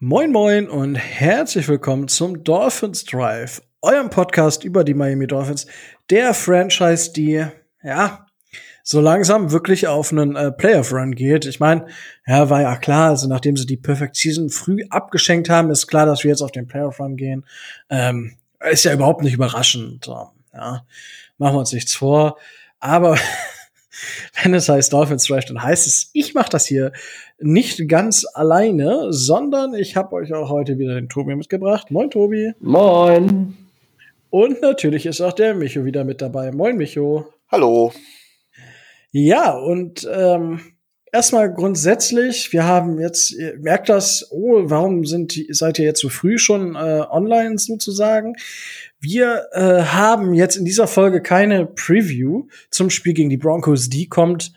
Moin Moin und herzlich willkommen zum Dolphins Drive, eurem Podcast über die Miami Dolphins, der Franchise, die ja so langsam wirklich auf einen äh, Playoff Run geht. Ich meine, ja, war ja klar, also nachdem sie die Perfect Season früh abgeschenkt haben, ist klar, dass wir jetzt auf den Playoff Run gehen. Ähm, ist ja überhaupt nicht überraschend. Ja, machen wir uns nichts vor. Aber wenn es heißt Dolphins Drive, dann heißt es, ich mache das hier nicht ganz alleine, sondern ich habe euch auch heute wieder den Tobi mitgebracht. Moin, Tobi. Moin. Und natürlich ist auch der Micho wieder mit dabei. Moin, Micho. Hallo. Ja, und ähm, erstmal grundsätzlich, wir haben jetzt, ihr merkt das, oh, warum sind seid ihr jetzt so früh schon äh, online sozusagen? Wir äh, haben jetzt in dieser Folge keine Preview zum Spiel gegen die Broncos. Die kommt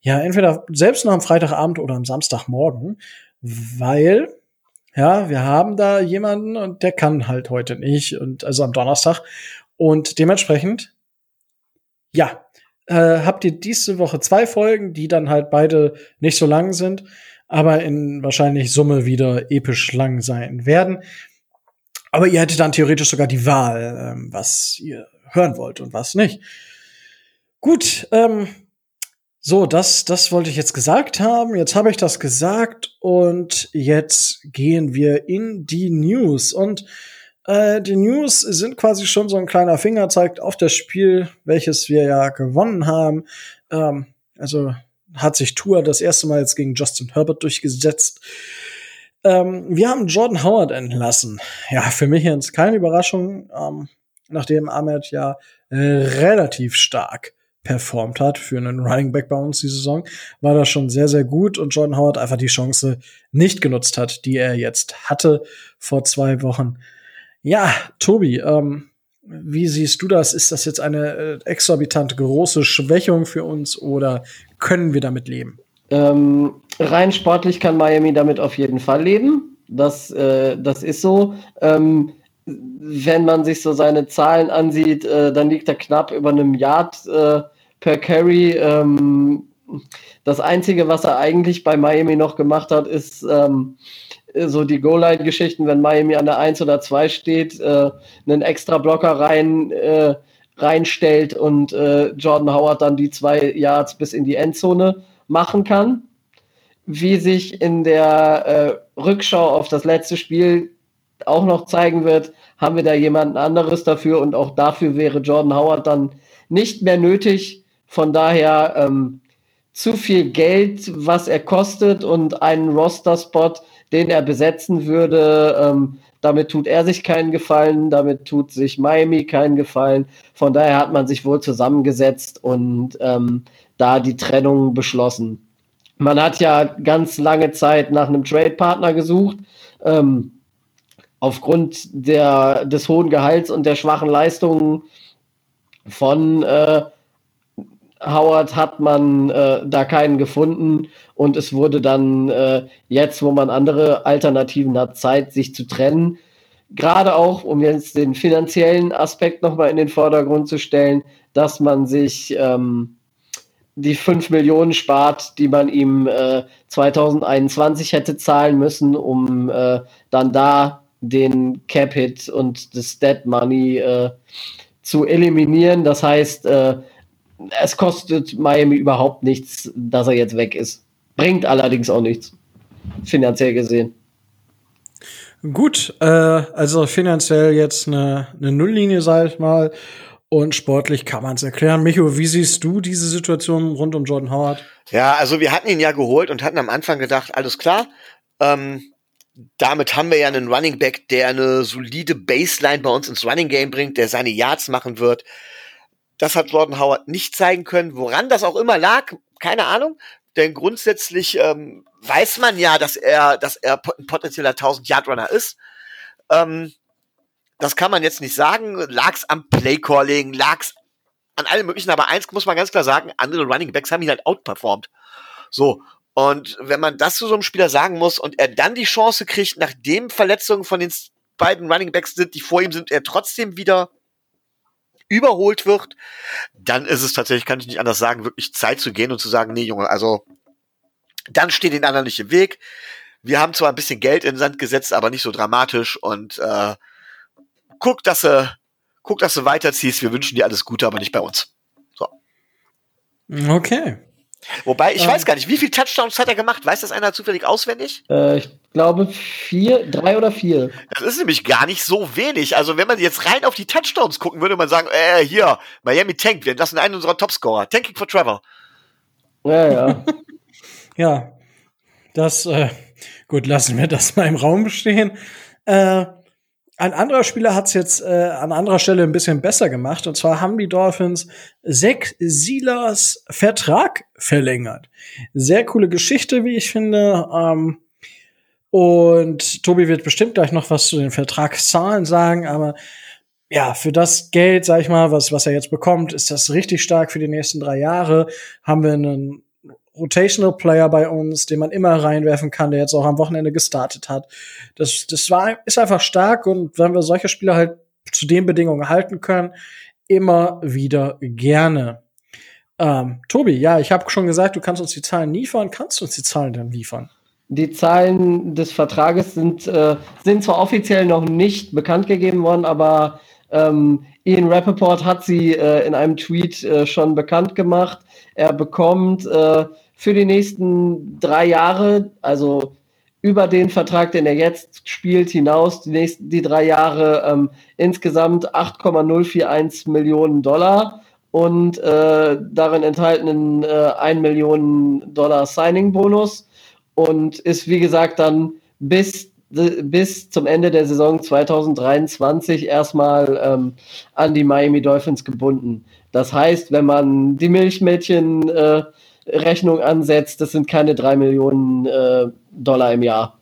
ja, entweder selbst noch am Freitagabend oder am Samstagmorgen, weil ja, wir haben da jemanden und der kann halt heute nicht und also am Donnerstag und dementsprechend ja, äh, habt ihr diese Woche zwei Folgen, die dann halt beide nicht so lang sind, aber in wahrscheinlich Summe wieder episch lang sein werden. Aber ihr hättet dann theoretisch sogar die Wahl, ähm, was ihr hören wollt und was nicht. Gut, ähm, so, das, das wollte ich jetzt gesagt haben. Jetzt habe ich das gesagt und jetzt gehen wir in die News. Und äh, die News sind quasi schon so ein kleiner Fingerzeig auf das Spiel, welches wir ja gewonnen haben. Ähm, also hat sich Tour das erste Mal jetzt gegen Justin Herbert durchgesetzt. Ähm, wir haben Jordan Howard entlassen. Ja, für mich jetzt keine Überraschung, ähm, nachdem Ahmed ja äh, relativ stark performt hat für einen Running Back bei uns die Saison, war das schon sehr, sehr gut und Jordan Howard einfach die Chance nicht genutzt hat, die er jetzt hatte vor zwei Wochen. Ja, Tobi, ähm, wie siehst du das? Ist das jetzt eine äh, exorbitant große Schwächung für uns oder können wir damit leben? Ähm, rein sportlich kann Miami damit auf jeden Fall leben. Das, äh, das ist so. Ähm, wenn man sich so seine Zahlen ansieht, äh, dann liegt er knapp über einem Yard äh, per Carry. Ähm, das Einzige, was er eigentlich bei Miami noch gemacht hat, ist ähm, so die Goal-Line-Geschichten, wenn Miami an der 1 oder 2 steht, äh, einen extra Blocker rein, äh, reinstellt und äh, Jordan Howard dann die zwei Yards bis in die Endzone machen kann. Wie sich in der äh, Rückschau auf das letzte Spiel auch noch zeigen wird, haben wir da jemanden anderes dafür und auch dafür wäre Jordan Howard dann nicht mehr nötig. Von daher ähm, zu viel Geld, was er kostet und einen Roster-Spot, den er besetzen würde, ähm, damit tut er sich keinen Gefallen, damit tut sich Miami keinen Gefallen. Von daher hat man sich wohl zusammengesetzt und ähm, da die Trennung beschlossen. Man hat ja ganz lange Zeit nach einem Trade-Partner gesucht. Ähm, aufgrund der, des hohen Gehalts und der schwachen Leistungen von äh, Howard hat man äh, da keinen gefunden und es wurde dann äh, jetzt, wo man andere Alternativen hat, Zeit, sich zu trennen. Gerade auch, um jetzt den finanziellen Aspekt nochmal in den Vordergrund zu stellen, dass man sich ähm, die 5 Millionen spart, die man ihm äh, 2021 hätte zahlen müssen, um äh, dann da den Cap-Hit und das Dead Money äh, zu eliminieren. Das heißt, äh, es kostet Miami überhaupt nichts, dass er jetzt weg ist. Bringt allerdings auch nichts, finanziell gesehen. Gut, äh, also finanziell jetzt eine, eine Nulllinie, sag ich mal. Und sportlich kann man es erklären. Micho, wie siehst du diese Situation rund um Jordan Howard? Ja, also wir hatten ihn ja geholt und hatten am Anfang gedacht, alles klar. Ähm, damit haben wir ja einen Running Back, der eine solide Baseline bei uns ins Running Game bringt, der seine Yards machen wird. Das hat Jordan Howard nicht zeigen können. Woran das auch immer lag, keine Ahnung. Denn grundsätzlich ähm, weiß man ja, dass er, dass er ein potenzieller 1000 Yard Runner ist. Ähm, das kann man jetzt nicht sagen. Lag's am Playcalling, lag's an allem möglichen. Aber eins muss man ganz klar sagen: andere Running Backs haben ihn halt outperformed. So. Und wenn man das zu so einem Spieler sagen muss und er dann die Chance kriegt, nachdem Verletzungen von den beiden Running Backs sind, die vor ihm sind, er trotzdem wieder überholt wird, dann ist es tatsächlich, kann ich nicht anders sagen, wirklich Zeit zu gehen und zu sagen, nee, Junge, also dann steht den anderen nicht im Weg. wir haben zwar ein bisschen Geld in den Sand gesetzt, aber nicht so dramatisch und äh, guck, dass du, guck, dass du weiterziehst. Wir wünschen dir alles Gute, aber nicht bei uns. So. Okay. Wobei, ich ähm, weiß gar nicht, wie viele Touchdowns hat er gemacht? Weiß das einer zufällig auswendig? Äh, ich glaube vier, drei oder vier. Das ist nämlich gar nicht so wenig. Also wenn man jetzt rein auf die Touchdowns gucken würde, man sagen, äh, hier, Miami tankt, wir lassen einen unserer Topscorer. Tanking for Trevor. Ja, ja. ja, das, äh, gut, lassen wir das mal im Raum stehen. Äh, ein anderer Spieler hat es jetzt äh, an anderer Stelle ein bisschen besser gemacht. Und zwar haben die Dolphins Zach Silas Vertrag verlängert. Sehr coole Geschichte, wie ich finde. Ähm, und Tobi wird bestimmt gleich noch was zu den Vertragszahlen sagen, aber ja, für das Geld, sag ich mal, was, was er jetzt bekommt, ist das richtig stark für die nächsten drei Jahre. Haben wir einen Rotational Player bei uns, den man immer reinwerfen kann, der jetzt auch am Wochenende gestartet hat. Das, das war, ist einfach stark und wenn wir solche Spieler halt zu den Bedingungen halten können, immer wieder gerne. Ähm, Tobi, ja, ich habe schon gesagt, du kannst uns die Zahlen liefern. Kannst du uns die Zahlen dann liefern? Die Zahlen des Vertrages sind, äh, sind zwar offiziell noch nicht bekannt gegeben worden, aber ähm, Ian Rappaport hat sie äh, in einem Tweet äh, schon bekannt gemacht. Er bekommt äh, für die nächsten drei Jahre, also über den Vertrag, den er jetzt spielt, hinaus, die nächsten die drei Jahre ähm, insgesamt 8,041 Millionen Dollar und äh, darin enthaltenen äh, 1 Million Dollar Signing-Bonus und ist, wie gesagt, dann bis, bis zum Ende der Saison 2023 erstmal ähm, an die Miami Dolphins gebunden. Das heißt, wenn man die Milchmädchen äh, Rechnung ansetzt, das sind keine drei Millionen äh, Dollar im Jahr.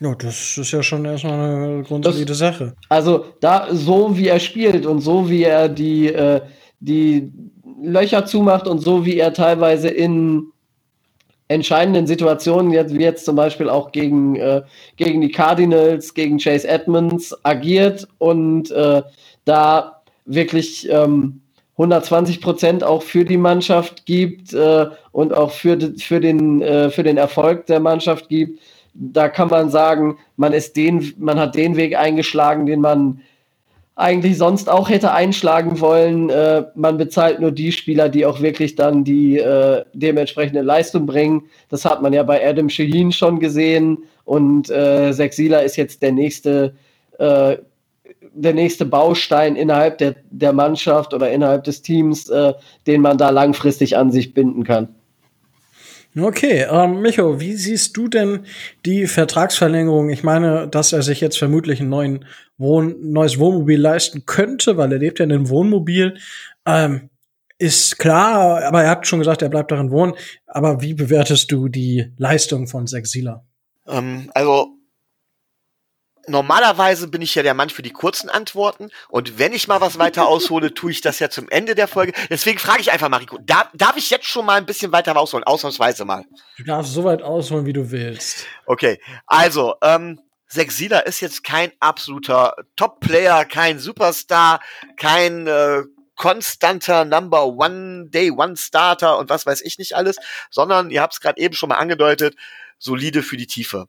Ja, das ist ja schon erstmal eine grundsolide das, Sache. Also da, so wie er spielt und so wie er die, äh, die Löcher zumacht und so wie er teilweise in entscheidenden Situationen, jetzt, wie jetzt zum Beispiel auch gegen, äh, gegen die Cardinals, gegen Chase Edmonds agiert und äh, da wirklich ähm, 120 Prozent auch für die Mannschaft gibt äh, und auch für, für, den, äh, für den Erfolg der Mannschaft gibt, da kann man sagen, man ist den, man hat den Weg eingeschlagen, den man eigentlich sonst auch hätte einschlagen wollen. Äh, man bezahlt nur die Spieler, die auch wirklich dann die äh, dementsprechende Leistung bringen. Das hat man ja bei Adam Shaheen schon gesehen und äh, Sexila ist jetzt der nächste äh, der nächste Baustein innerhalb der, der Mannschaft oder innerhalb des Teams, äh, den man da langfristig an sich binden kann. Okay, ähm, Micho, wie siehst du denn die Vertragsverlängerung? Ich meine, dass er sich jetzt vermutlich ein neuen Wohn neues Wohnmobil leisten könnte, weil er lebt ja in einem Wohnmobil. Ähm, ist klar, aber er hat schon gesagt, er bleibt darin wohnen. Aber wie bewertest du die Leistung von Sexila? Ähm, also normalerweise bin ich ja der Mann für die kurzen Antworten und wenn ich mal was weiter aushole, tue ich das ja zum Ende der Folge. Deswegen frage ich einfach Mariko, darf, darf ich jetzt schon mal ein bisschen weiter ausholen, ausnahmsweise mal? Du darfst so weit ausholen, wie du willst. Okay, also, ähm, Sexila ist jetzt kein absoluter Top-Player, kein Superstar, kein äh, konstanter Number One Day One Starter und was weiß ich nicht alles, sondern ihr habt es gerade eben schon mal angedeutet, solide für die Tiefe.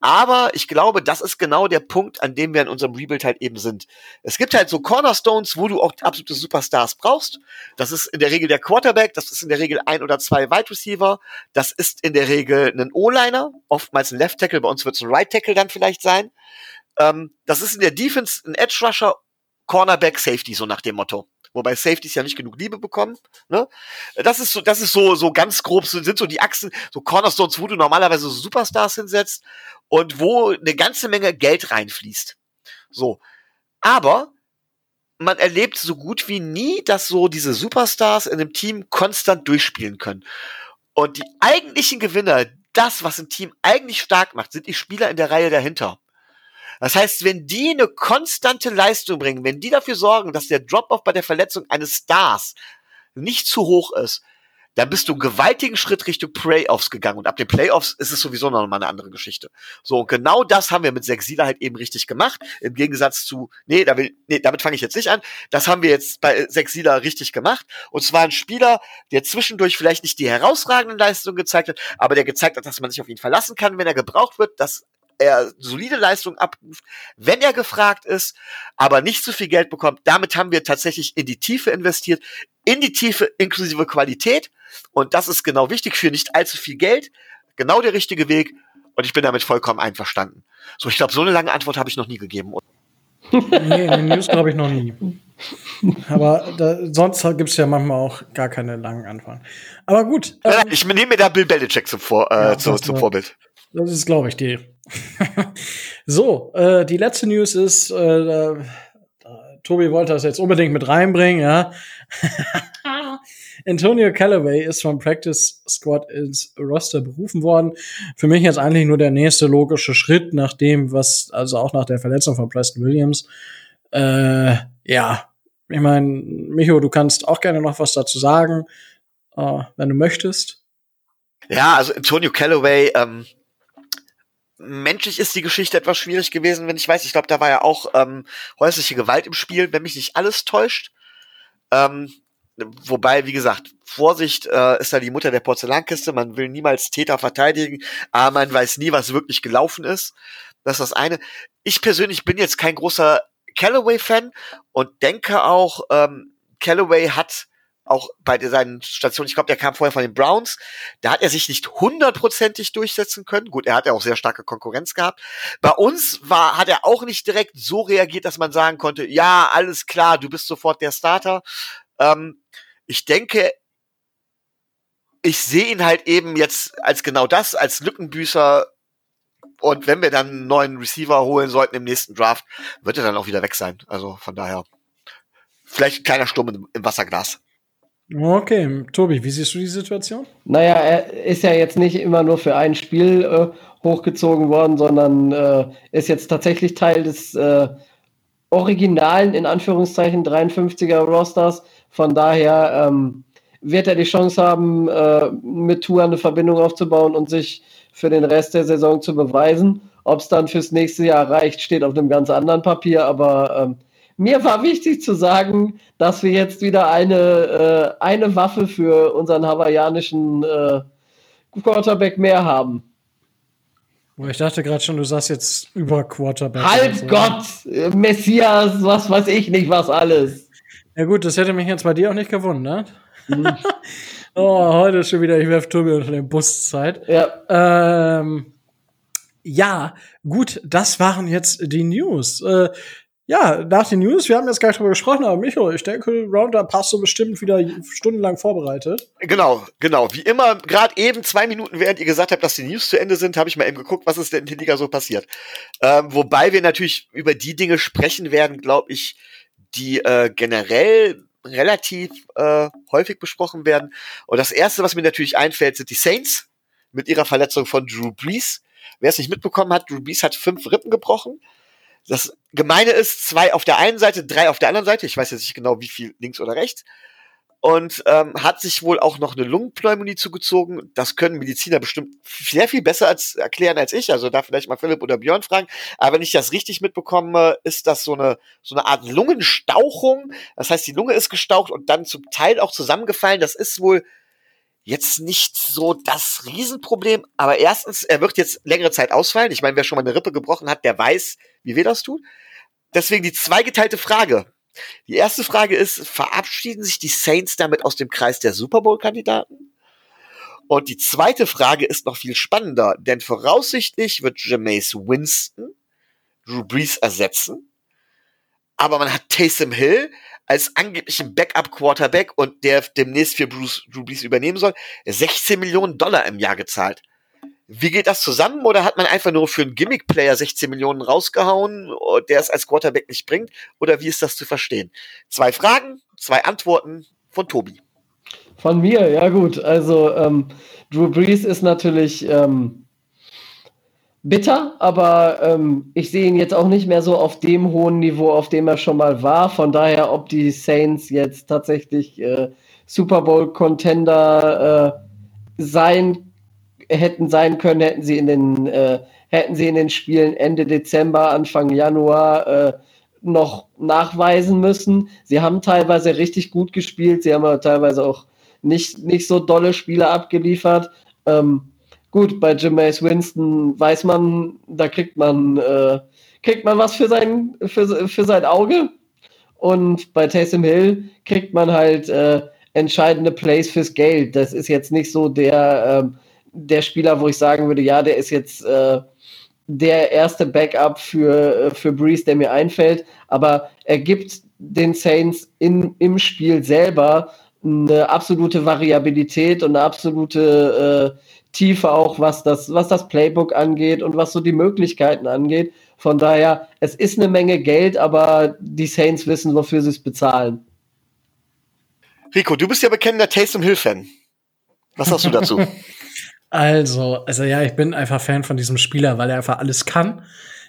Aber ich glaube, das ist genau der Punkt, an dem wir in unserem Rebuild halt eben sind. Es gibt halt so Cornerstones, wo du auch absolute Superstars brauchst. Das ist in der Regel der Quarterback, das ist in der Regel ein oder zwei Wide Receiver, das ist in der Regel ein O-Liner, oftmals ein Left Tackle, bei uns wird es ein Right Tackle dann vielleicht sein. Ähm, das ist in der Defense ein Edge Rusher, Cornerback, Safety, so nach dem Motto wobei Safeties ja nicht genug Liebe bekommen. Ne? Das ist so, das ist so, so ganz grob, sind so die Achsen, so Cornerstones, wo du normalerweise so Superstars hinsetzt und wo eine ganze Menge Geld reinfließt. So. Aber man erlebt so gut wie nie, dass so diese Superstars in einem Team konstant durchspielen können. Und die eigentlichen Gewinner, das, was ein Team eigentlich stark macht, sind die Spieler in der Reihe dahinter. Das heißt, wenn die eine konstante Leistung bringen, wenn die dafür sorgen, dass der Drop-off bei der Verletzung eines Stars nicht zu hoch ist, dann bist du einen gewaltigen Schritt Richtung Playoffs gegangen. Und ab den Playoffs ist es sowieso noch mal eine andere Geschichte. So, und genau das haben wir mit Sexila halt eben richtig gemacht. Im Gegensatz zu, nee, da will, nee damit fange ich jetzt nicht an. Das haben wir jetzt bei Sexila richtig gemacht. Und zwar ein Spieler, der zwischendurch vielleicht nicht die herausragenden Leistungen gezeigt hat, aber der gezeigt hat, dass man sich auf ihn verlassen kann, wenn er gebraucht wird, dass er solide Leistung abruft, wenn er gefragt ist, aber nicht zu viel Geld bekommt. Damit haben wir tatsächlich in die Tiefe investiert, in die Tiefe inklusive Qualität. Und das ist genau wichtig für nicht allzu viel Geld. Genau der richtige Weg. Und ich bin damit vollkommen einverstanden. So, ich glaube, so eine lange Antwort habe ich noch nie gegeben. nee, in den News glaube ich noch nie. Aber da, sonst gibt es ja manchmal auch gar keine langen Antworten. Aber gut. Ähm, ich nehme mir da Bill Belichick zum, Vor, äh, ja, zu, zum Vorbild. Das ist, glaube ich, die. so, äh, die letzte News ist, äh, Tobi wollte das jetzt unbedingt mit reinbringen, ja. Antonio Callaway ist vom Practice Squad ins Roster berufen worden. Für mich jetzt eigentlich nur der nächste logische Schritt nach dem, was, also auch nach der Verletzung von Preston Williams. Äh, ja, ich meine, Micho, du kannst auch gerne noch was dazu sagen, äh, wenn du möchtest. Ja, also Antonio Callaway, ähm, menschlich ist die Geschichte etwas schwierig gewesen, wenn ich weiß. Ich glaube, da war ja auch ähm, häusliche Gewalt im Spiel, wenn mich nicht alles täuscht. Ähm, wobei, wie gesagt, Vorsicht äh, ist da die Mutter der Porzellankiste. Man will niemals Täter verteidigen, aber man weiß nie, was wirklich gelaufen ist. Das ist das eine. Ich persönlich bin jetzt kein großer Callaway-Fan und denke auch, ähm, Callaway hat auch bei seinen Stationen, ich glaube, der kam vorher von den Browns, da hat er sich nicht hundertprozentig durchsetzen können. Gut, er hat ja auch sehr starke Konkurrenz gehabt. Bei uns war, hat er auch nicht direkt so reagiert, dass man sagen konnte, ja, alles klar, du bist sofort der Starter. Ähm, ich denke, ich sehe ihn halt eben jetzt als genau das, als Lückenbüßer. Und wenn wir dann einen neuen Receiver holen sollten im nächsten Draft, wird er dann auch wieder weg sein. Also von daher, vielleicht ein kleiner Sturm im Wasserglas. Okay, Tobi, wie siehst du die Situation? Naja, er ist ja jetzt nicht immer nur für ein Spiel äh, hochgezogen worden, sondern äh, ist jetzt tatsächlich Teil des äh, originalen, in Anführungszeichen, 53er Rosters. Von daher ähm, wird er die Chance haben, äh, mit Tour eine Verbindung aufzubauen und sich für den Rest der Saison zu beweisen. Ob es dann fürs nächste Jahr reicht, steht auf einem ganz anderen Papier, aber ähm, mir war wichtig zu sagen, dass wir jetzt wieder eine, äh, eine Waffe für unseren hawaiianischen äh, Quarterback mehr haben. Ich dachte gerade schon, du sagst jetzt über Quarterback. Halt so. Gott, Messias, was weiß ich nicht, was alles. Ja gut, das hätte mich jetzt bei dir auch nicht gewundert. Mhm. oh, heute ist schon wieder, ich werfe Tobi unter den Buszeit. Ja. Ähm, ja, gut, das waren jetzt die News. Äh, ja, nach den News, wir haben jetzt gar nicht drüber gesprochen, aber Micho, ich denke, Roundup passt so bestimmt wieder stundenlang vorbereitet. Genau, genau. Wie immer, gerade eben zwei Minuten, während ihr gesagt habt, dass die News zu Ende sind, habe ich mal eben geguckt, was ist denn in der Liga so passiert. Ähm, wobei wir natürlich über die Dinge sprechen werden, glaube ich, die äh, generell relativ äh, häufig besprochen werden. Und das erste, was mir natürlich einfällt, sind die Saints mit ihrer Verletzung von Drew Brees. Wer es nicht mitbekommen hat, Drew Brees hat fünf Rippen gebrochen. Das Gemeine ist, zwei auf der einen Seite, drei auf der anderen Seite. Ich weiß jetzt nicht genau, wie viel links oder rechts. Und ähm, hat sich wohl auch noch eine Lungenpneumonie zugezogen. Das können Mediziner bestimmt sehr viel besser als erklären als ich. Also da vielleicht mal Philipp oder Björn fragen. Aber wenn ich das richtig mitbekomme, ist das so eine so eine Art Lungenstauchung. Das heißt, die Lunge ist gestaucht und dann zum Teil auch zusammengefallen. Das ist wohl jetzt nicht so das Riesenproblem, aber erstens, er wird jetzt längere Zeit ausfallen. Ich meine, wer schon mal eine Rippe gebrochen hat, der weiß, wie wir das tun. Deswegen die zweigeteilte Frage. Die erste Frage ist, verabschieden sich die Saints damit aus dem Kreis der Super Bowl-Kandidaten? Und die zweite Frage ist noch viel spannender, denn voraussichtlich wird Jameis Winston Drew Brees ersetzen. Aber man hat Taysom Hill, als angeblichen Backup-Quarterback und der demnächst für Bruce, Drew Brees übernehmen soll, 16 Millionen Dollar im Jahr gezahlt. Wie geht das zusammen? Oder hat man einfach nur für einen Gimmick-Player 16 Millionen rausgehauen, der es als Quarterback nicht bringt? Oder wie ist das zu verstehen? Zwei Fragen, zwei Antworten von Tobi. Von mir, ja gut. Also ähm, Drew Brees ist natürlich ähm, bitter, aber ähm, ich sehe ihn jetzt auch nicht mehr so auf dem hohen Niveau, auf dem er schon mal war. Von daher, ob die Saints jetzt tatsächlich äh, Super Bowl Contender äh, sein hätten sein können, hätten sie in den äh, hätten sie in den Spielen Ende Dezember, Anfang Januar äh, noch nachweisen müssen. Sie haben teilweise richtig gut gespielt, sie haben aber teilweise auch nicht, nicht so dolle Spiele abgeliefert. Ähm, gut, bei Jameis Winston weiß man, da kriegt man, äh, kriegt man was für sein, für, für sein Auge. Und bei Taysom Hill kriegt man halt äh, entscheidende Plays fürs Geld. Das ist jetzt nicht so der, äh, der Spieler, wo ich sagen würde, ja, der ist jetzt äh, der erste Backup für, äh, für Breeze, der mir einfällt. Aber er gibt den Saints in, im Spiel selber eine absolute Variabilität und eine absolute äh, Tiefe auch, was das, was das Playbook angeht und was so die Möglichkeiten angeht. Von daher, es ist eine Menge Geld, aber die Saints wissen, wofür sie es bezahlen. Rico, du bist ja bekennender Taysom Hill-Fan. Was hast du dazu? also, also ja, ich bin einfach Fan von diesem Spieler, weil er einfach alles kann.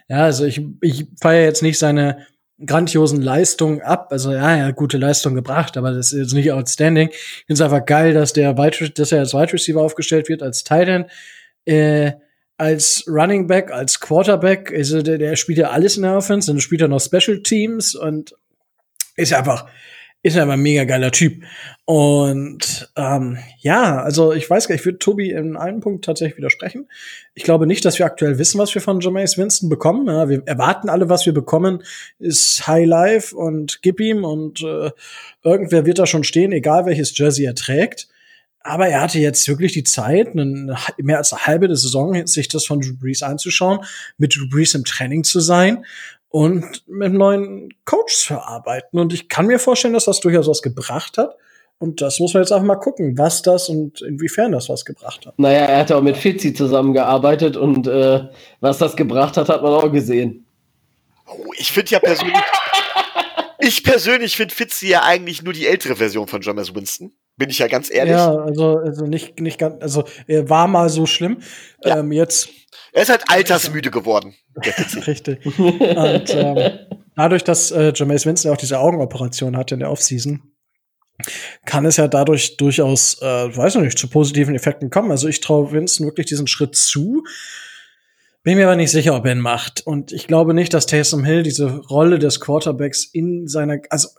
Ja, also ich, ich feiere jetzt nicht seine grandiosen Leistungen ab. Also ja, er hat gute Leistung gebracht, aber das ist jetzt nicht outstanding. Ich finde es einfach geil, dass der Wide, dass er als Wide Receiver aufgestellt wird, als Titan, äh, als Running Back, als Quarterback. Also der, der spielt ja alles in der Offense, dann spielt er noch Special Teams und ist einfach ist aber ein mega geiler Typ. Und ähm, ja, also ich weiß gar nicht, ich würde Tobi in einem Punkt tatsächlich widersprechen. Ich glaube nicht, dass wir aktuell wissen, was wir von Jameis Winston bekommen. Ja, wir erwarten alle, was wir bekommen, ist High Life und gib ihm und äh, irgendwer wird da schon stehen, egal welches Jersey er trägt. Aber er hatte jetzt wirklich die Zeit, eine, mehr als eine halbe Saison, sich das von Drew Brees anzuschauen, mit Drew Brees im Training zu sein und mit neuen Coaches verarbeiten. Und ich kann mir vorstellen, dass das durchaus was gebracht hat. Und das muss man jetzt einfach mal gucken, was das und inwiefern das was gebracht hat. Naja, er hat auch mit Fitzi zusammengearbeitet und äh, was das gebracht hat, hat man auch gesehen. Oh, ich finde ja persönlich, ich persönlich finde Fitzi ja eigentlich nur die ältere Version von James Winston. Bin ich ja ganz ehrlich. Ja, also, also nicht, nicht ganz, also er war mal so schlimm. Ja. Ähm, jetzt er ist halt altersmüde geworden. Richtig. Und ähm, dadurch, dass äh, Jameis Winston auch diese Augenoperation hatte in der Offseason, kann es ja dadurch durchaus, äh, weiß ich nicht, zu positiven Effekten kommen. Also ich traue Winston wirklich diesen Schritt zu. Bin mir aber nicht sicher, ob er ihn macht. Und ich glaube nicht, dass Taysom Hill diese Rolle des Quarterbacks in seiner, also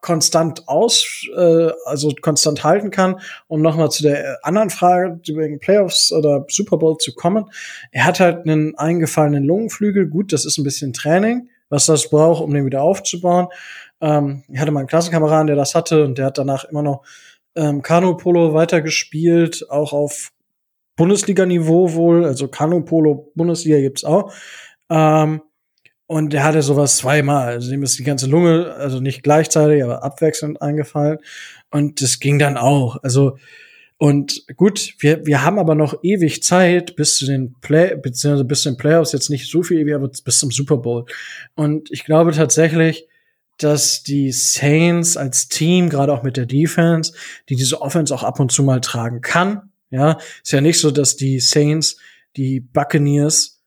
konstant aus, äh, also konstant halten kann. Um nochmal zu der anderen Frage wegen Playoffs oder Super Bowl zu kommen. Er hat halt einen eingefallenen Lungenflügel. Gut, das ist ein bisschen Training, was das braucht, um den wieder aufzubauen. Ähm, ich hatte mal einen Klassenkameraden, der das hatte und der hat danach immer noch ähm, Kanu-Polo weitergespielt, auch auf Bundesliga-Niveau wohl, also Kanu-Polo Bundesliga gibt's auch. Ähm, und der hatte sowas zweimal. Also dem ist die ganze Lunge, also nicht gleichzeitig, aber abwechselnd eingefallen. Und das ging dann auch. Also, und gut, wir, wir haben aber noch ewig Zeit bis zu den Play, beziehungsweise bis zu den Playoffs, jetzt nicht so viel ewig, aber bis zum Super Bowl. Und ich glaube tatsächlich, dass die Saints als Team, gerade auch mit der Defense, die diese Offense auch ab und zu mal tragen kann. Ja, ist ja nicht so, dass die Saints die Buccaneers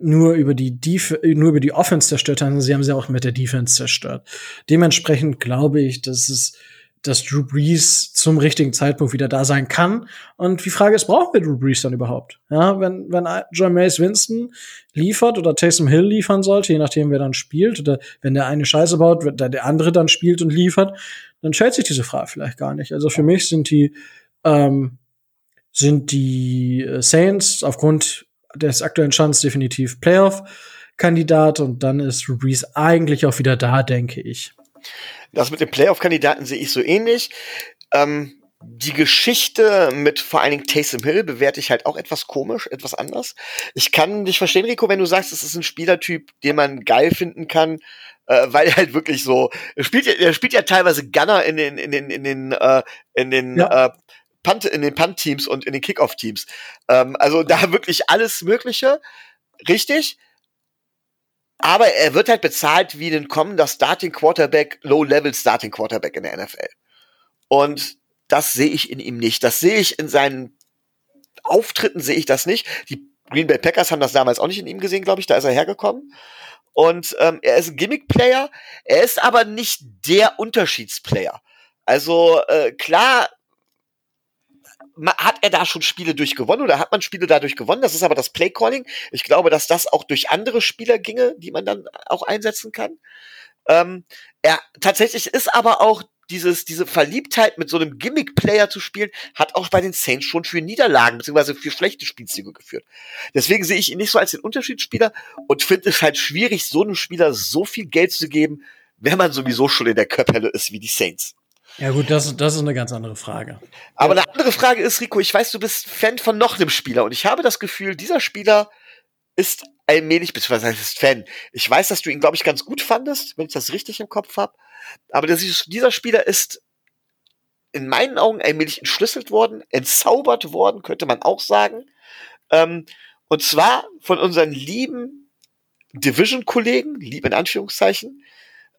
nur über die Def nur über die Offense zerstört haben, sie haben sie auch mit der Defense zerstört. Dementsprechend glaube ich, dass es dass Drew Brees zum richtigen Zeitpunkt wieder da sein kann. Und die Frage ist, brauchen wir Drew Brees dann überhaupt? Ja, wenn, wenn John Mace Winston liefert oder Taysom Hill liefern sollte, je nachdem, wer dann spielt, oder wenn der eine Scheiße baut, wenn der andere dann spielt und liefert, dann stellt sich diese Frage vielleicht gar nicht. Also für mich sind die, ähm, sind die Saints aufgrund des aktuellen Stands definitiv Playoff-Kandidat und dann ist Drew Brees eigentlich auch wieder da, denke ich. Das mit den Playoff-Kandidaten sehe ich so ähnlich. Ähm, die Geschichte mit vor allen Dingen Taysom Hill bewerte ich halt auch etwas komisch, etwas anders. Ich kann dich verstehen, Rico, wenn du sagst, es ist ein Spielertyp, den man geil finden kann, äh, weil er halt wirklich so, er spielt ja, er spielt ja teilweise Gunner in den, in den, in den, äh, in den ja. äh, Punt, in den Punt-Teams und in den Kickoff-Teams. Ähm, also da wirklich alles Mögliche. Richtig. Aber er wird halt bezahlt wie ein kommender Starting Quarterback, Low-Level Starting Quarterback in der NFL. Und das sehe ich in ihm nicht. Das sehe ich in seinen Auftritten, sehe ich das nicht. Die Green Bay Packers haben das damals auch nicht in ihm gesehen, glaube ich. Da ist er hergekommen. Und ähm, er ist ein Gimmick-Player. Er ist aber nicht der Unterschiedsplayer. Also äh, klar hat er da schon Spiele durchgewonnen oder hat man Spiele dadurch gewonnen? Das ist aber das Playcalling. Ich glaube, dass das auch durch andere Spieler ginge, die man dann auch einsetzen kann. Ähm, er tatsächlich ist aber auch dieses, diese Verliebtheit mit so einem Gimmick-Player zu spielen, hat auch bei den Saints schon für Niederlagen beziehungsweise für schlechte Spielzüge geführt. Deswegen sehe ich ihn nicht so als den Unterschiedsspieler und finde es halt schwierig, so einem Spieler so viel Geld zu geben, wenn man sowieso schon in der Köpfhelle ist wie die Saints. Ja gut, das, das ist eine ganz andere Frage. Aber eine andere Frage ist, Rico, ich weiß, du bist Fan von noch einem Spieler und ich habe das Gefühl, dieser Spieler ist allmählich, beziehungsweise ist Fan. Ich weiß, dass du ihn, glaube ich, ganz gut fandest, wenn ich das richtig im Kopf habe. Aber das, dieser Spieler ist in meinen Augen allmählich entschlüsselt worden, entzaubert worden, könnte man auch sagen. Ähm, und zwar von unseren lieben Division-Kollegen, lieb in Anführungszeichen.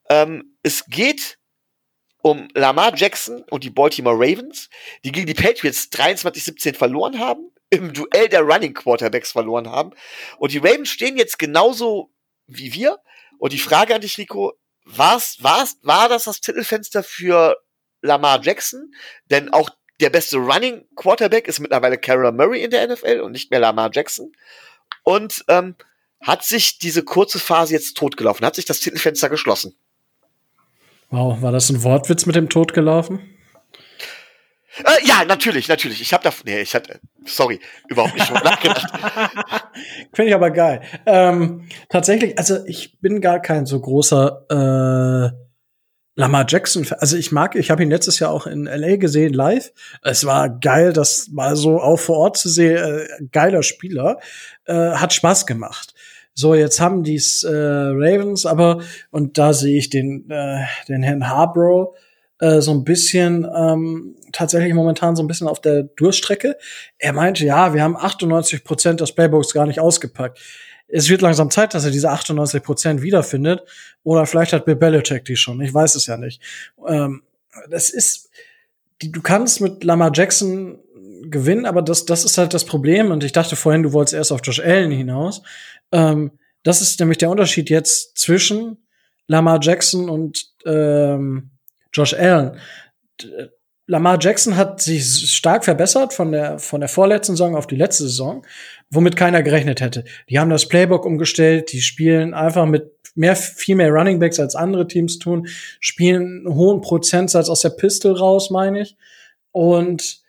Ähm, es geht um Lamar Jackson und die Baltimore Ravens, die gegen die Patriots 23-17 verloren haben, im Duell der Running Quarterbacks verloren haben. Und die Ravens stehen jetzt genauso wie wir. Und die Frage an dich, Rico, war's, war's, war das das Titelfenster für Lamar Jackson? Denn auch der beste Running Quarterback ist mittlerweile Carol Murray in der NFL und nicht mehr Lamar Jackson. Und ähm, hat sich diese kurze Phase jetzt totgelaufen? Hat sich das Titelfenster geschlossen? Wow, war das ein Wortwitz mit dem Tod gelaufen? Äh, ja, natürlich, natürlich. Ich habe da, nee, ich hatte, sorry, überhaupt nicht drüber nachgedacht. Finde ich aber geil. Ähm, tatsächlich, also ich bin gar kein so großer äh, Lamar Jackson. Also ich mag, ich habe ihn letztes Jahr auch in LA gesehen live. Es war geil, das mal so auch vor Ort zu sehen. Äh, geiler Spieler, äh, hat Spaß gemacht. So, jetzt haben die's äh, Ravens, aber und da sehe ich den äh, den Herrn Harborough äh, so ein bisschen ähm, tatsächlich momentan so ein bisschen auf der Durststrecke. Er meinte, ja, wir haben 98 Prozent des Playbooks gar nicht ausgepackt. Es wird langsam Zeit, dass er diese 98 Prozent wiederfindet. Oder vielleicht hat Bill Belichick die schon. Ich weiß es ja nicht. Ähm, das ist, du kannst mit Lamar Jackson gewinnen, aber das, das ist halt das Problem. Und ich dachte vorhin, du wolltest erst auf Josh Allen hinaus. Ähm, das ist nämlich der Unterschied jetzt zwischen Lamar Jackson und ähm, Josh Allen. Lamar Jackson hat sich stark verbessert von der, von der vorletzten Saison auf die letzte Saison, womit keiner gerechnet hätte. Die haben das Playbook umgestellt, die spielen einfach mit mehr, mehr Running Backs als andere Teams tun, spielen einen hohen Prozentsatz aus der Pistol raus, meine ich. Und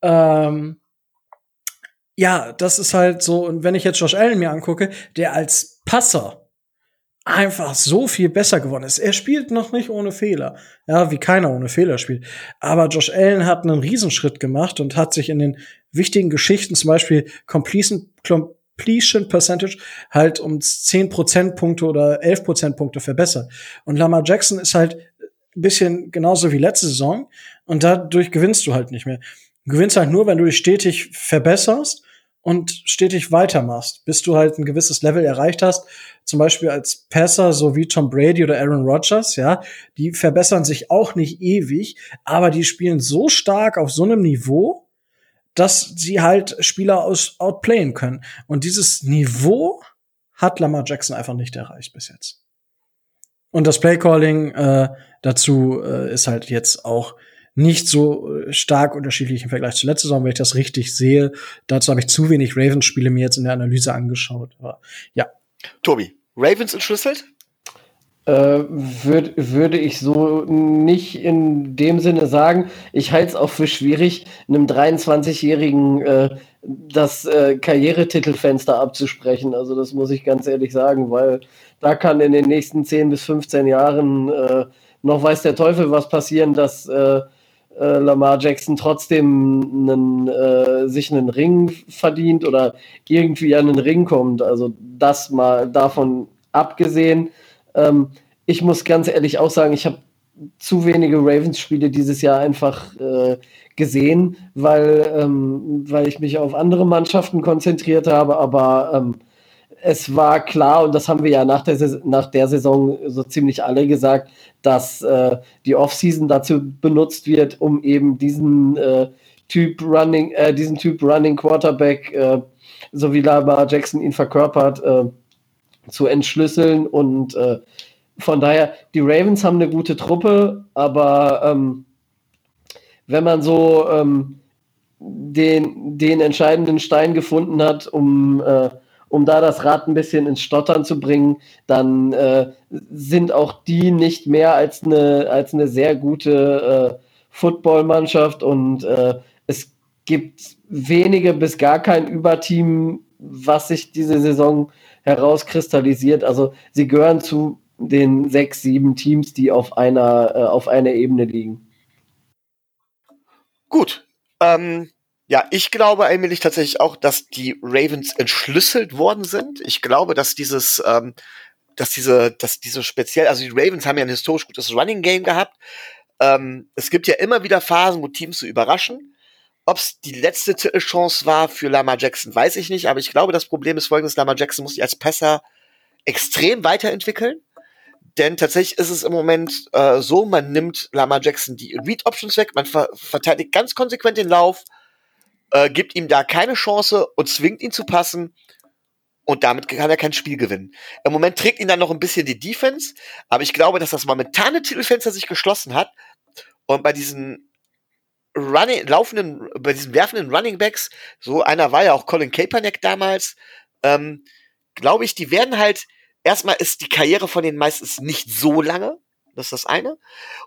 ähm, ja, das ist halt so, und wenn ich jetzt Josh Allen mir angucke, der als Passer einfach so viel besser geworden ist. Er spielt noch nicht ohne Fehler. Ja, wie keiner ohne Fehler spielt. Aber Josh Allen hat einen Riesenschritt gemacht und hat sich in den wichtigen Geschichten, zum Beispiel Completion, Completion Percentage, halt um 10 Prozentpunkte oder 11 Prozentpunkte verbessert. Und Lamar Jackson ist halt ein bisschen genauso wie letzte Saison und dadurch gewinnst du halt nicht mehr. Du gewinnst halt nur, wenn du dich stetig verbesserst und stetig weitermachst, bis du halt ein gewisses Level erreicht hast. Zum Beispiel als Passer, so wie Tom Brady oder Aaron Rodgers, ja, die verbessern sich auch nicht ewig, aber die spielen so stark auf so einem Niveau, dass sie halt Spieler aus outplayen können. Und dieses Niveau hat Lamar Jackson einfach nicht erreicht bis jetzt. Und das Playcalling äh, dazu äh, ist halt jetzt auch nicht so äh, stark unterschiedlich im Vergleich zur letzten Saison, wenn ich das richtig sehe. Dazu habe ich zu wenig Ravens-Spiele mir jetzt in der Analyse angeschaut. Aber ja. Tobi, Ravens entschlüsselt? Äh, würd, würde ich so nicht in dem Sinne sagen. Ich halte es auch für schwierig, einem 23-Jährigen äh, das äh, Karrieretitelfenster abzusprechen. Also das muss ich ganz ehrlich sagen, weil da kann in den nächsten 10 bis 15 Jahren äh, noch weiß der Teufel was passieren, dass äh, Lamar Jackson trotzdem einen, äh, sich einen Ring verdient oder irgendwie an einen Ring kommt. Also das mal davon abgesehen. Ähm, ich muss ganz ehrlich auch sagen, ich habe zu wenige Ravens-Spiele dieses Jahr einfach äh, gesehen, weil, ähm, weil ich mich auf andere Mannschaften konzentriert habe, aber ähm, es war klar, und das haben wir ja nach der, nach der Saison so ziemlich alle gesagt, dass äh, die Offseason dazu benutzt wird, um eben diesen äh, Typ Running, äh, diesen Typ Running Quarterback äh, so wie Lamar Jackson ihn verkörpert, äh, zu entschlüsseln. Und äh, von daher, die Ravens haben eine gute Truppe, aber ähm, wenn man so ähm, den, den entscheidenden Stein gefunden hat, um, um da das Rad ein bisschen ins Stottern zu bringen, dann äh, sind auch die nicht mehr als eine, als eine sehr gute äh, Footballmannschaft und äh, es gibt wenige bis gar kein Überteam, was sich diese Saison herauskristallisiert. Also sie gehören zu den sechs, sieben Teams, die auf einer, äh, auf einer Ebene liegen. Gut. Ähm, ja, ich glaube allmählich tatsächlich auch, dass die Ravens entschlüsselt worden sind. Ich glaube, dass dieses, ähm, dass diese, dass diese speziell, also die Ravens haben ja ein historisch gutes Running Game gehabt. Ähm, es gibt ja immer wieder Phasen, wo Teams so überraschen. Ob es die letzte Titelchance war für Lamar Jackson, weiß ich nicht, aber ich glaube, das Problem ist folgendes, Lamar Jackson muss sich als Passer extrem weiterentwickeln. Denn tatsächlich ist es im Moment äh, so, man nimmt Lamar Jackson die Read-Options weg, man ver verteidigt ganz konsequent den Lauf, äh, gibt ihm da keine Chance und zwingt ihn zu passen. Und damit kann er kein Spiel gewinnen. Im Moment trägt ihn dann noch ein bisschen die Defense, aber ich glaube, dass das momentane Titelfenster sich geschlossen hat. Und bei diesen running, laufenden, bei diesen werfenden Running Backs, so einer war ja auch Colin Kaepernick damals, ähm, glaube ich, die werden halt erstmal ist die Karriere von denen meistens nicht so lange. Das ist das eine.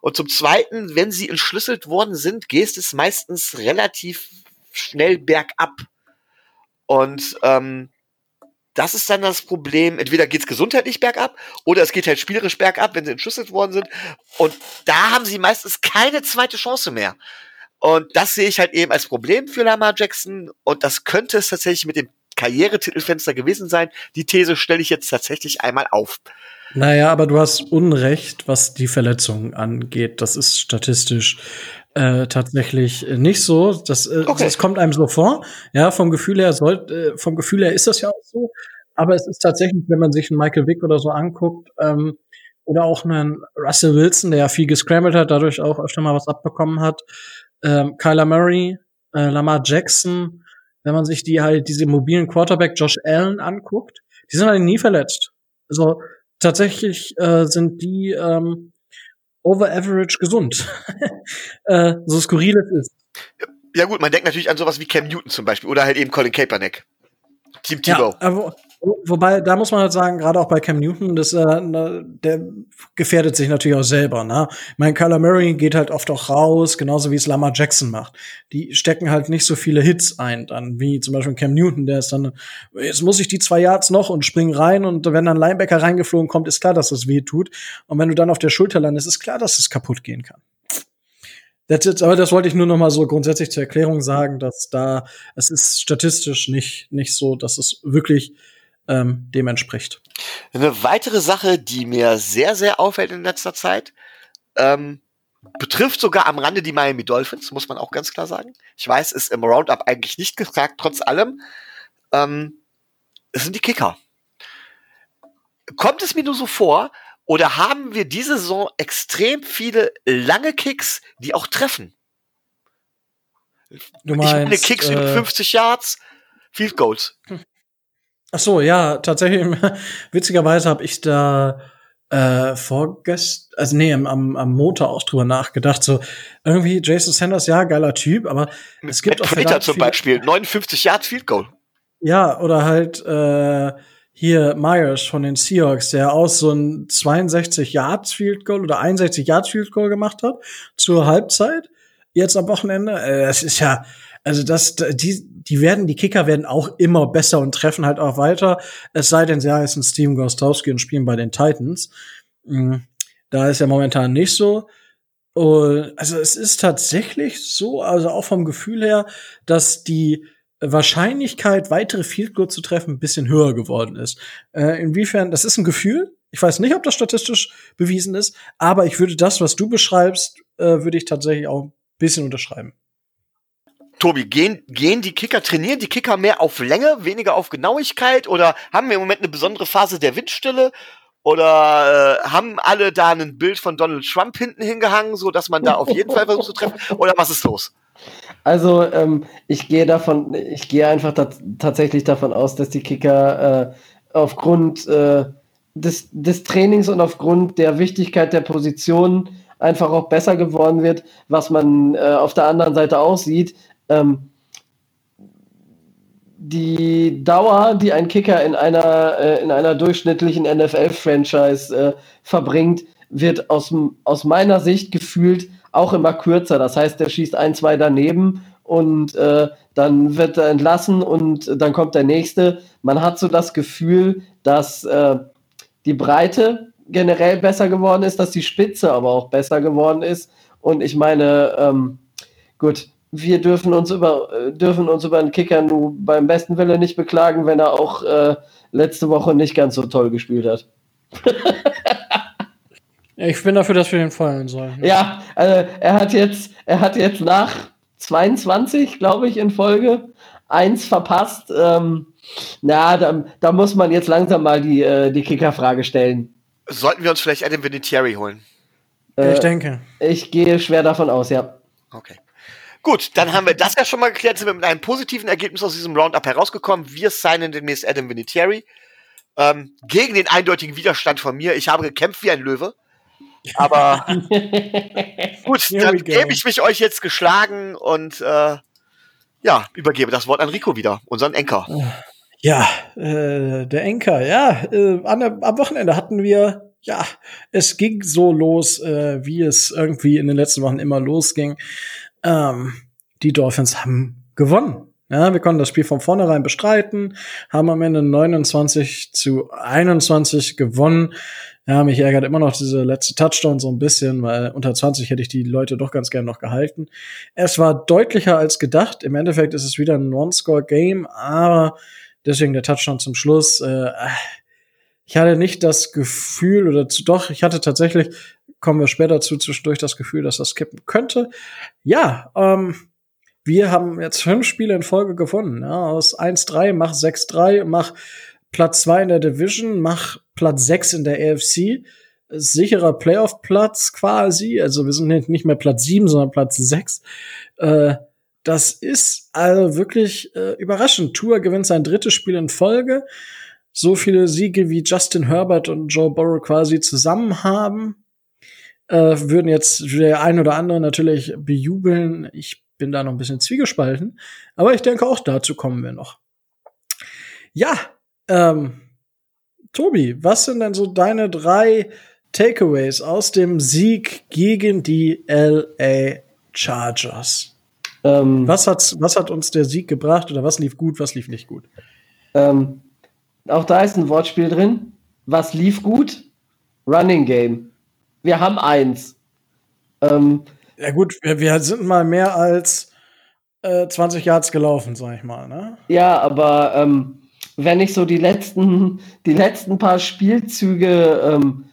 Und zum Zweiten, wenn sie entschlüsselt worden sind, geht es meistens relativ schnell bergab. Und ähm, das ist dann das Problem. Entweder geht es gesundheitlich bergab oder es geht halt spielerisch bergab, wenn sie entschlüsselt worden sind. Und da haben sie meistens keine zweite Chance mehr. Und das sehe ich halt eben als Problem für Lamar Jackson. Und das könnte es tatsächlich mit dem Karrieretitelfenster gewesen sein. Die These stelle ich jetzt tatsächlich einmal auf. Naja, aber du hast Unrecht, was die Verletzungen angeht. Das ist statistisch äh, tatsächlich nicht so. Das, äh, okay. das kommt einem so vor. Ja, vom Gefühl her soll, äh, vom Gefühl her ist das ja auch so. Aber es ist tatsächlich, wenn man sich einen Michael Vick oder so anguckt, ähm, oder auch einen Russell Wilson, der ja viel gescrambled hat, dadurch auch öfter mal was abbekommen hat, ähm, Kyler Murray, äh, Lamar Jackson, wenn man sich die halt diese mobilen Quarterback Josh Allen anguckt, die sind halt nie verletzt. Also tatsächlich äh, sind die ähm, over average gesund. äh, so skurril es ist. Ja gut, man denkt natürlich an sowas wie Cam Newton zum Beispiel oder halt eben Colin Kaepernick. Team Tebow. Ja, Wobei, da muss man halt sagen, gerade auch bei Cam Newton, das, äh, der gefährdet sich natürlich auch selber. Ne? Mein Kyler Murray geht halt oft auch raus, genauso wie es Lamar Jackson macht. Die stecken halt nicht so viele Hits ein, dann wie zum Beispiel Cam Newton, der ist dann, jetzt muss ich die zwei Yards noch und spring rein und wenn dann Linebacker reingeflogen kommt, ist klar, dass das weh tut. Und wenn du dann auf der Schulter landest, ist klar, dass es kaputt gehen kann. That's it. Aber das wollte ich nur noch mal so grundsätzlich zur Erklärung sagen, dass da es ist statistisch nicht nicht so, dass es wirklich ähm, dem entspricht. Eine weitere Sache, die mir sehr, sehr auffällt in letzter Zeit, ähm, betrifft sogar am Rande die Miami Dolphins, muss man auch ganz klar sagen. Ich weiß, ist im Roundup eigentlich nicht gefragt, trotz allem. Ähm, es sind die Kicker. Kommt es mir nur so vor, oder haben wir diese Saison extrem viele lange Kicks, die auch treffen? Du meinst, ich meine Kicks äh, über 50 Yards, Field Goals. Ach so, ja, tatsächlich. Witzigerweise habe ich da äh, vorgestern, also nee, am, am Montag auch drüber nachgedacht. So irgendwie Jason Sanders, ja, geiler Typ, aber es gibt Matt auch Prater zum Beispiel, 59 Yards Field Goal. Ja, oder halt äh, hier Myers von den Seahawks, der aus so ein 62 Yards Field Goal oder 61 Yards Field Goal gemacht hat zur Halbzeit. Jetzt am Wochenende, äh, das ist ja, also das, die, die werden, die Kicker werden auch immer besser und treffen halt auch weiter. Es sei denn, sie heißen Steven Gostowski und spielen bei den Titans. Mhm. Da ist ja momentan nicht so. Also es ist tatsächlich so, also auch vom Gefühl her, dass die Wahrscheinlichkeit, weitere Field Goal zu treffen, ein bisschen höher geworden ist. Äh, inwiefern, das ist ein Gefühl. Ich weiß nicht, ob das statistisch bewiesen ist, aber ich würde das, was du beschreibst, äh, würde ich tatsächlich auch ein bisschen unterschreiben. Tobi, gehen, gehen die Kicker, trainieren die Kicker mehr auf Länge, weniger auf Genauigkeit oder haben wir im Moment eine besondere Phase der Windstille? Oder äh, haben alle da ein Bild von Donald Trump hinten hingehangen, so dass man da auf jeden Fall versucht zu treffen? Oder was ist los? Also ähm, ich gehe davon, ich gehe einfach tatsächlich davon aus, dass die Kicker äh, aufgrund äh, des, des Trainings und aufgrund der Wichtigkeit der Position einfach auch besser geworden wird, was man äh, auf der anderen Seite auch sieht. Ähm, die Dauer, die ein Kicker in einer, äh, in einer durchschnittlichen NFL-Franchise äh, verbringt, wird aus, aus meiner Sicht gefühlt auch immer kürzer. Das heißt, der schießt ein, zwei daneben und äh, dann wird er entlassen und dann kommt der nächste. Man hat so das Gefühl, dass äh, die Breite generell besser geworden ist, dass die Spitze aber auch besser geworden ist. Und ich meine, ähm, gut, wir dürfen uns über äh, dürfen uns über den Kicker nur beim besten Wille nicht beklagen, wenn er auch äh, letzte Woche nicht ganz so toll gespielt hat. ich bin dafür, dass wir den feuern sollen. Ja, also er hat jetzt er hat jetzt nach 22, glaube ich, in Folge eins verpasst. Ähm, na, da, da muss man jetzt langsam mal die, äh, die Kickerfrage stellen. Sollten wir uns vielleicht Adam Vinatieri holen? Äh, ich denke. Ich gehe schwer davon aus, ja. Okay. Gut, dann haben wir das ja schon mal geklärt, sind wir mit einem positiven Ergebnis aus diesem Roundup herausgekommen. Wir signen demnächst Adam Vinatieri. Ähm, gegen den eindeutigen Widerstand von mir. Ich habe gekämpft wie ein Löwe. Aber gut, dann gebe ich mich euch jetzt geschlagen und äh, ja, übergebe das Wort an Rico wieder, unseren Enker. Ja, äh, der Enker, ja. Äh, an, am Wochenende hatten wir, ja, es ging so los, äh, wie es irgendwie in den letzten Wochen immer losging. Ähm, die Dolphins haben gewonnen. Ja, wir konnten das Spiel von vornherein bestreiten, haben am Ende 29 zu 21 gewonnen. Ja, mich ärgert immer noch diese letzte Touchdown so ein bisschen, weil unter 20 hätte ich die Leute doch ganz gern noch gehalten. Es war deutlicher als gedacht. Im Endeffekt ist es wieder ein One-Score-Game, aber deswegen der Touchdown zum Schluss. Äh, ich hatte nicht das Gefühl, oder doch, ich hatte tatsächlich kommen wir später zu, zwischendurch das Gefühl, dass das kippen könnte. Ja, ähm, wir haben jetzt fünf Spiele in Folge gefunden. Ja, aus 1-3, mach 6-3, mach Platz 2 in der Division, mach Platz 6 in der AFC. Sicherer Playoff-Platz quasi. Also wir sind nicht mehr Platz 7, sondern Platz 6. Äh, das ist also wirklich äh, überraschend. Tour gewinnt sein drittes Spiel in Folge. So viele Siege wie Justin Herbert und Joe Burrow quasi zusammen haben äh, würden jetzt der ein oder andere natürlich bejubeln. Ich bin da noch ein bisschen zwiegespalten, aber ich denke auch dazu kommen wir noch. Ja, ähm, Tobi, was sind denn so deine drei Takeaways aus dem Sieg gegen die LA Chargers? Ähm, was, hat, was hat uns der Sieg gebracht oder was lief gut, was lief nicht gut? Ähm, auch da ist ein Wortspiel drin. Was lief gut? Running Game. Wir haben eins. Ähm, ja gut, wir, wir, sind mal mehr als äh, 20 Yards gelaufen, sag ich mal. Ne? Ja, aber ähm, wenn ich so die letzten, die letzten paar Spielzüge ähm,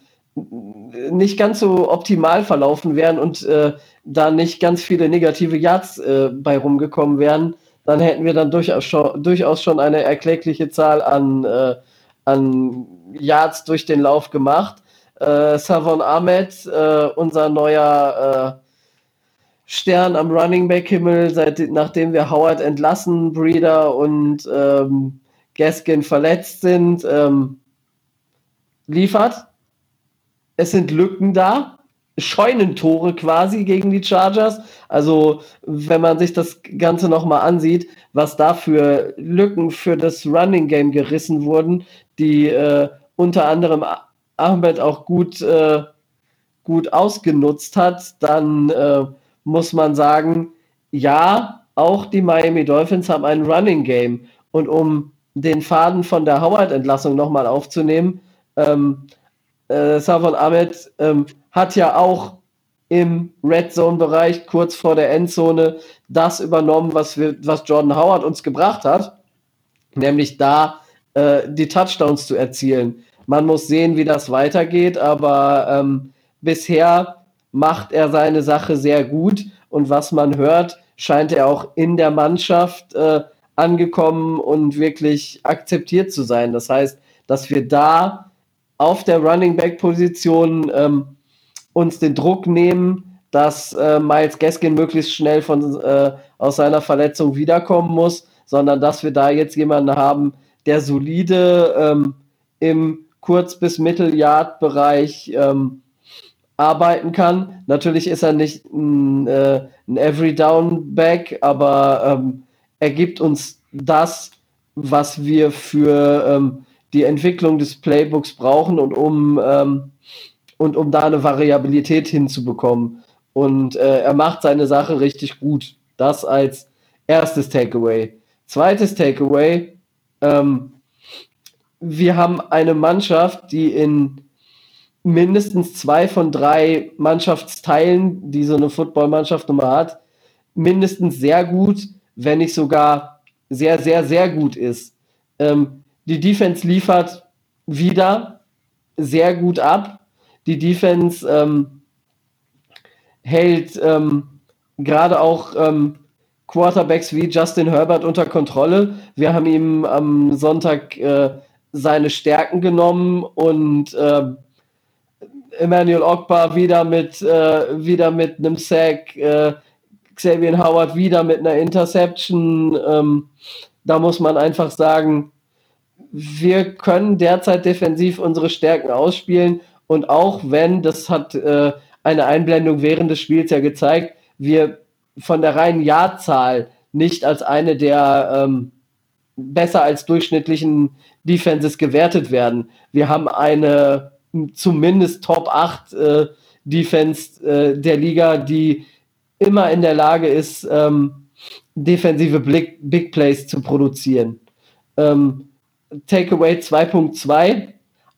nicht ganz so optimal verlaufen wären und äh, da nicht ganz viele negative Yards äh, bei rumgekommen wären, dann hätten wir dann durchaus schon, durchaus schon eine erklägliche Zahl an, äh, an Yards durch den Lauf gemacht äh, Savon Ahmed, äh, unser neuer äh, Stern am Running Back Himmel, seit, nachdem wir Howard entlassen, Breeder und ähm, Gaskin verletzt sind, ähm, liefert. Es sind Lücken da, Scheunentore quasi gegen die Chargers. Also wenn man sich das Ganze nochmal ansieht, was da für Lücken für das Running Game gerissen wurden, die äh, unter anderem Ahmed auch gut, äh, gut ausgenutzt hat, dann äh, muss man sagen, ja, auch die Miami Dolphins haben ein Running Game. Und um den Faden von der Howard-Entlassung nochmal aufzunehmen, ähm, äh, Savon Ahmed ähm, hat ja auch im Red Zone-Bereich kurz vor der Endzone das übernommen, was, wir, was Jordan Howard uns gebracht hat, nämlich da äh, die Touchdowns zu erzielen. Man muss sehen, wie das weitergeht, aber ähm, bisher macht er seine Sache sehr gut und was man hört, scheint er auch in der Mannschaft äh, angekommen und wirklich akzeptiert zu sein. Das heißt, dass wir da auf der Running Back Position ähm, uns den Druck nehmen, dass äh, Miles Gaskin möglichst schnell von, äh, aus seiner Verletzung wiederkommen muss, sondern dass wir da jetzt jemanden haben, der solide ähm, im Kurz- bis Mitteljahrt-Bereich ähm, arbeiten kann. Natürlich ist er nicht ein, äh, ein Every-Down-Back, aber ähm, er gibt uns das, was wir für ähm, die Entwicklung des Playbooks brauchen und um, ähm, und um da eine Variabilität hinzubekommen. Und äh, er macht seine Sache richtig gut. Das als erstes Takeaway. Zweites Takeaway, ähm, wir haben eine Mannschaft, die in mindestens zwei von drei Mannschaftsteilen, die so eine Footballmannschaft immer hat, mindestens sehr gut, wenn nicht sogar sehr, sehr, sehr gut ist. Ähm, die Defense liefert wieder sehr gut ab. Die Defense ähm, hält ähm, gerade auch ähm, Quarterbacks wie Justin Herbert unter Kontrolle. Wir haben ihm am Sonntag äh, seine Stärken genommen und äh, Emmanuel Ogbar wieder mit, äh, wieder mit einem Sack, äh, Xavier Howard wieder mit einer Interception. Ähm, da muss man einfach sagen, wir können derzeit defensiv unsere Stärken ausspielen und auch wenn, das hat äh, eine Einblendung während des Spiels ja gezeigt, wir von der reinen Jahrzahl nicht als eine der ähm, besser als durchschnittlichen Defenses gewertet werden. Wir haben eine zumindest Top 8 äh, Defense äh, der Liga, die immer in der Lage ist, ähm, defensive Big, Big Plays zu produzieren. Ähm, Takeaway 2.2,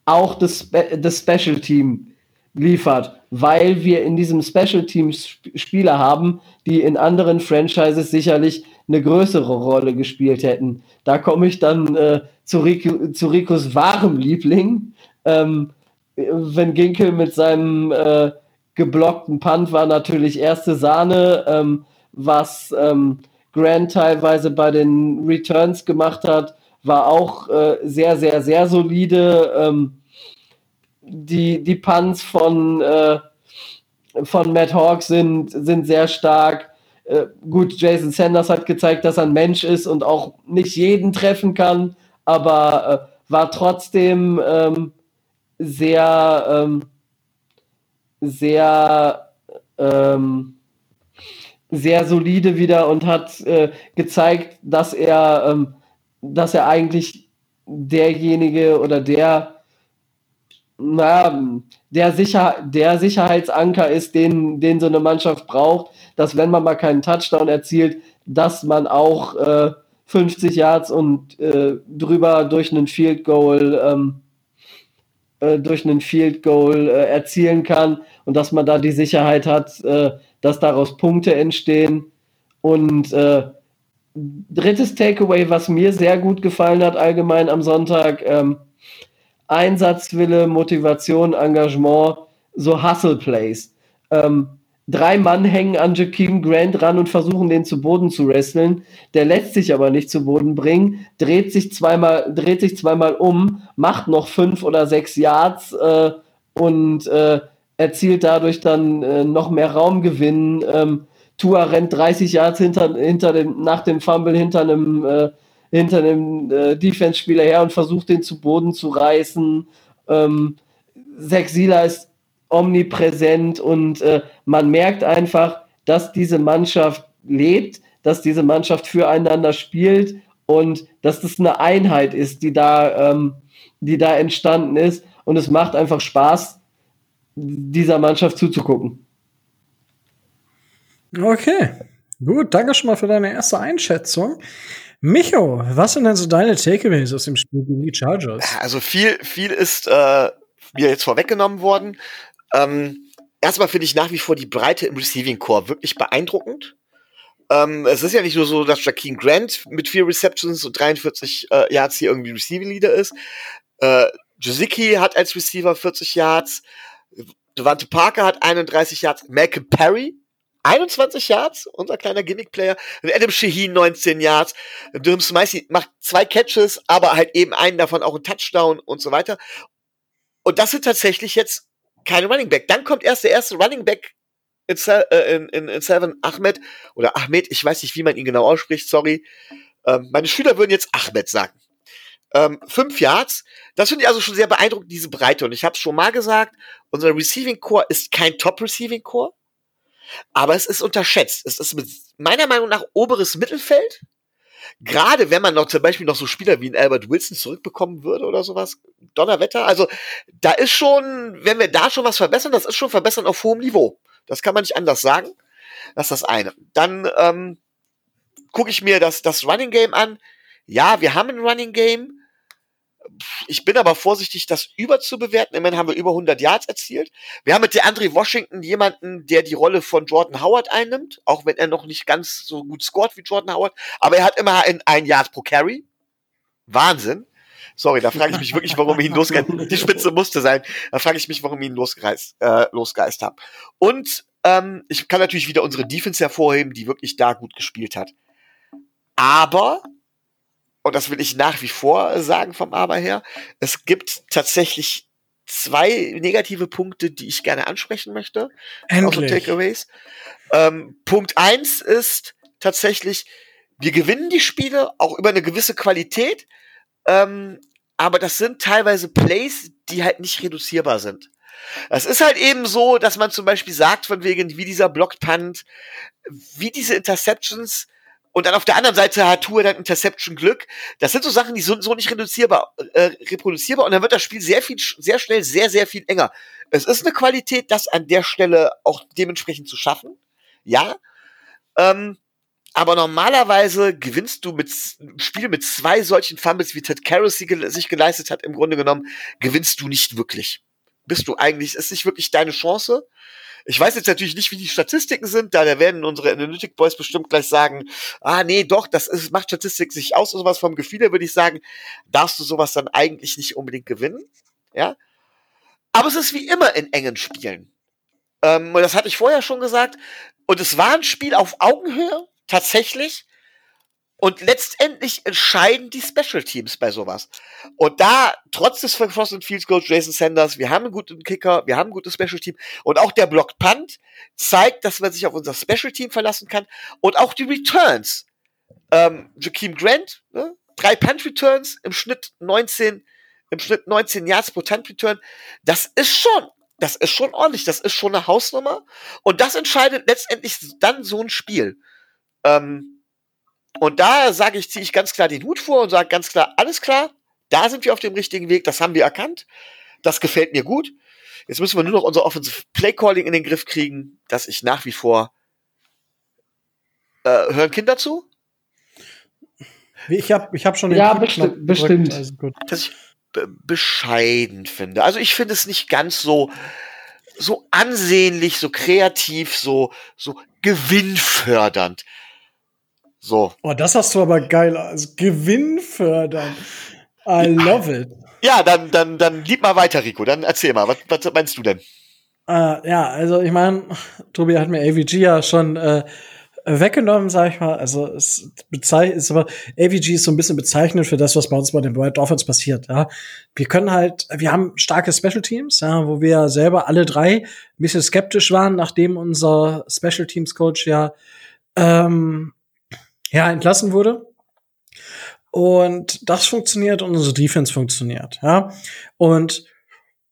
auch das, Spe das Special Team liefert, weil wir in diesem Special Team Spieler haben, die in anderen Franchises sicherlich eine größere Rolle gespielt hätten. Da komme ich dann äh, zu, Rico, zu Ricos wahrem Liebling. Ähm, wenn Ginkel mit seinem äh, geblockten Punt war natürlich erste Sahne, ähm, was ähm, Grant teilweise bei den Returns gemacht hat, war auch äh, sehr, sehr, sehr solide. Ähm, die, die Punts von, äh, von Matt Hawk sind, sind sehr stark. Äh, gut, Jason Sanders hat gezeigt, dass er ein Mensch ist und auch nicht jeden treffen kann, aber äh, war trotzdem ähm, sehr, ähm, sehr, ähm, sehr solide wieder und hat äh, gezeigt, dass er, ähm, dass er eigentlich derjenige oder der, naja, der, Sicher der Sicherheitsanker ist, den, den so eine Mannschaft braucht, dass wenn man mal keinen Touchdown erzielt, dass man auch äh, 50 Yards und äh, drüber durch einen Field Goal ähm, äh, durch einen Field Goal äh, erzielen kann und dass man da die Sicherheit hat, äh, dass daraus Punkte entstehen. Und äh, drittes Takeaway, was mir sehr gut gefallen hat, allgemein am Sonntag, ähm, Einsatzwille, Motivation, Engagement, so Hustle Plays. Ähm, Drei Mann hängen an Jakeem Grant ran und versuchen, den zu Boden zu wresteln. Der lässt sich aber nicht zu Boden bringen, dreht sich zweimal, dreht sich zweimal um, macht noch fünf oder sechs Yards äh, und äh, erzielt dadurch dann äh, noch mehr Raumgewinn. Ähm, Tua rennt 30 Yards hinter, hinter dem, nach dem Fumble hinter einem, äh, hinter einem äh, Defense-Spieler her und versucht, den zu Boden zu reißen. Ähm, Zach ist omnipräsent und äh, man merkt einfach, dass diese Mannschaft lebt, dass diese Mannschaft füreinander spielt und dass das eine Einheit ist, die da, ähm, die da entstanden ist. Und es macht einfach Spaß, dieser Mannschaft zuzugucken. Okay, gut, danke schon mal für deine erste Einschätzung. Micho, was sind denn so deine Takeaways aus dem Spiel gegen die Chargers? Also viel, viel ist äh, mir jetzt vorweggenommen worden. Ähm, erstmal finde ich nach wie vor die Breite im Receiving Core wirklich beeindruckend. Ähm, es ist ja nicht nur so, dass Jakeem Grant mit vier Receptions und 43 äh, Yards hier irgendwie Receiving Leader ist. Äh, Josicki hat als Receiver 40 Yards. Devante Parker hat 31 Yards. Malcolm Perry 21 Yards, unser kleiner Gimmick-Player. Adam Shaheen 19 Yards. Durham Smicey macht zwei Catches, aber halt eben einen davon auch ein Touchdown und so weiter. Und das sind tatsächlich jetzt keine Running Back. Dann kommt erst der erste Running Back in, äh, in, in, in Seven Ahmed oder Ahmed, ich weiß nicht, wie man ihn genau ausspricht, sorry. Ähm, meine Schüler würden jetzt Ahmed sagen. Ähm, fünf Yards. Das finde ich also schon sehr beeindruckend, diese Breite. Und ich habe es schon mal gesagt, unser Receiving Core ist kein Top Receiving Core, aber es ist unterschätzt. Es ist mit meiner Meinung nach oberes Mittelfeld. Gerade wenn man noch zum Beispiel noch so Spieler wie ein Albert Wilson zurückbekommen würde oder sowas. Donnerwetter. Also da ist schon, wenn wir da schon was verbessern, das ist schon verbessern auf hohem Niveau. Das kann man nicht anders sagen. Das ist das eine. Dann ähm, gucke ich mir das, das Running Game an. Ja, wir haben ein Running Game. Ich bin aber vorsichtig, das überzubewerten. Immerhin haben wir über 100 Yards erzielt. Wir haben mit der Andre Washington jemanden, der die Rolle von Jordan Howard einnimmt, auch wenn er noch nicht ganz so gut scored wie Jordan Howard. Aber er hat immer ein, Yard pro Carry. Wahnsinn. Sorry, da frage ich mich wirklich, warum ich ihn losgeist. Die Spitze musste sein. Da frage ich mich, warum ich ihn losgereist, äh, losgeist habe. Und ähm, ich kann natürlich wieder unsere Defense hervorheben, die wirklich da gut gespielt hat. Aber, und das will ich nach wie vor sagen vom Aber her, es gibt tatsächlich zwei negative Punkte, die ich gerne ansprechen möchte. Endlich. Takeaways. Ähm, Punkt eins ist tatsächlich, wir gewinnen die Spiele auch über eine gewisse Qualität, ähm, aber das sind teilweise Plays, die halt nicht reduzierbar sind. Es ist halt eben so, dass man zum Beispiel sagt, von wegen, wie dieser Blocked Punt, wie diese Interceptions, und dann auf der anderen Seite hat Tour dann Interception Glück. Das sind so Sachen, die sind so nicht reduzierbar, äh, reproduzierbar und dann wird das Spiel sehr viel, sehr schnell, sehr, sehr viel enger. Es ist eine Qualität, das an der Stelle auch dementsprechend zu schaffen. Ja. Ähm, aber normalerweise gewinnst du mit Spiel mit zwei solchen Fumbles, wie Ted Karras sich geleistet hat, im Grunde genommen, gewinnst du nicht wirklich. Bist du eigentlich, ist nicht wirklich deine Chance. Ich weiß jetzt natürlich nicht, wie die Statistiken sind, da werden unsere Analytic Boys bestimmt gleich sagen, ah nee, doch, das ist, macht Statistik sich aus und sowas vom Gefühl her würde ich sagen, darfst du sowas dann eigentlich nicht unbedingt gewinnen. Ja. Aber es ist wie immer in engen Spielen. Ähm, und das hatte ich vorher schon gesagt. Und es war ein Spiel auf Augenhöhe tatsächlich. Und letztendlich entscheiden die Special Teams bei sowas. Und da, trotz des Frost Fields Coach Jason Sanders, wir haben einen guten Kicker, wir haben ein gutes Special Team und auch der Block Punt zeigt, dass man sich auf unser Special Team verlassen kann und auch die Returns. Ähm, Jakeem Grant, ne? drei Punt Returns im Schnitt 19, im Schnitt 19 Yards pro Punt Return. Das ist schon, das ist schon ordentlich, das ist schon eine Hausnummer und das entscheidet letztendlich dann so ein Spiel. Ähm, und da sage ich, ziehe ich ganz klar den Hut vor und sage ganz klar, alles klar, da sind wir auf dem richtigen Weg, das haben wir erkannt, das gefällt mir gut. Jetzt müssen wir nur noch unser Offensive Play Calling in den Griff kriegen, dass ich nach wie vor äh, hören Kinder zu? Ich habe ich hab schon den ja, besti bestimmt. Also dass ich bescheiden finde. Also ich finde es nicht ganz so so ansehnlich, so kreativ, so so gewinnfördernd. So. Oh, das hast du aber geil als Gewinn fördern. I love it. Ja, dann, dann, dann lieb mal weiter, Rico. Dann erzähl mal, was, was meinst du denn? Äh, ja, also ich meine, Tobi hat mir AVG ja schon äh, weggenommen, sag ich mal. Also es bezeichnet, ist aber AVG ist so ein bisschen bezeichnend für das, was bei uns bei den White Dolphins passiert. Ja, wir können halt, wir haben starke Special Teams, ja, wo wir selber alle drei ein bisschen skeptisch waren, nachdem unser Special Teams Coach ja ähm, ja, entlassen wurde. Und das funktioniert und unsere Defense funktioniert, ja. Und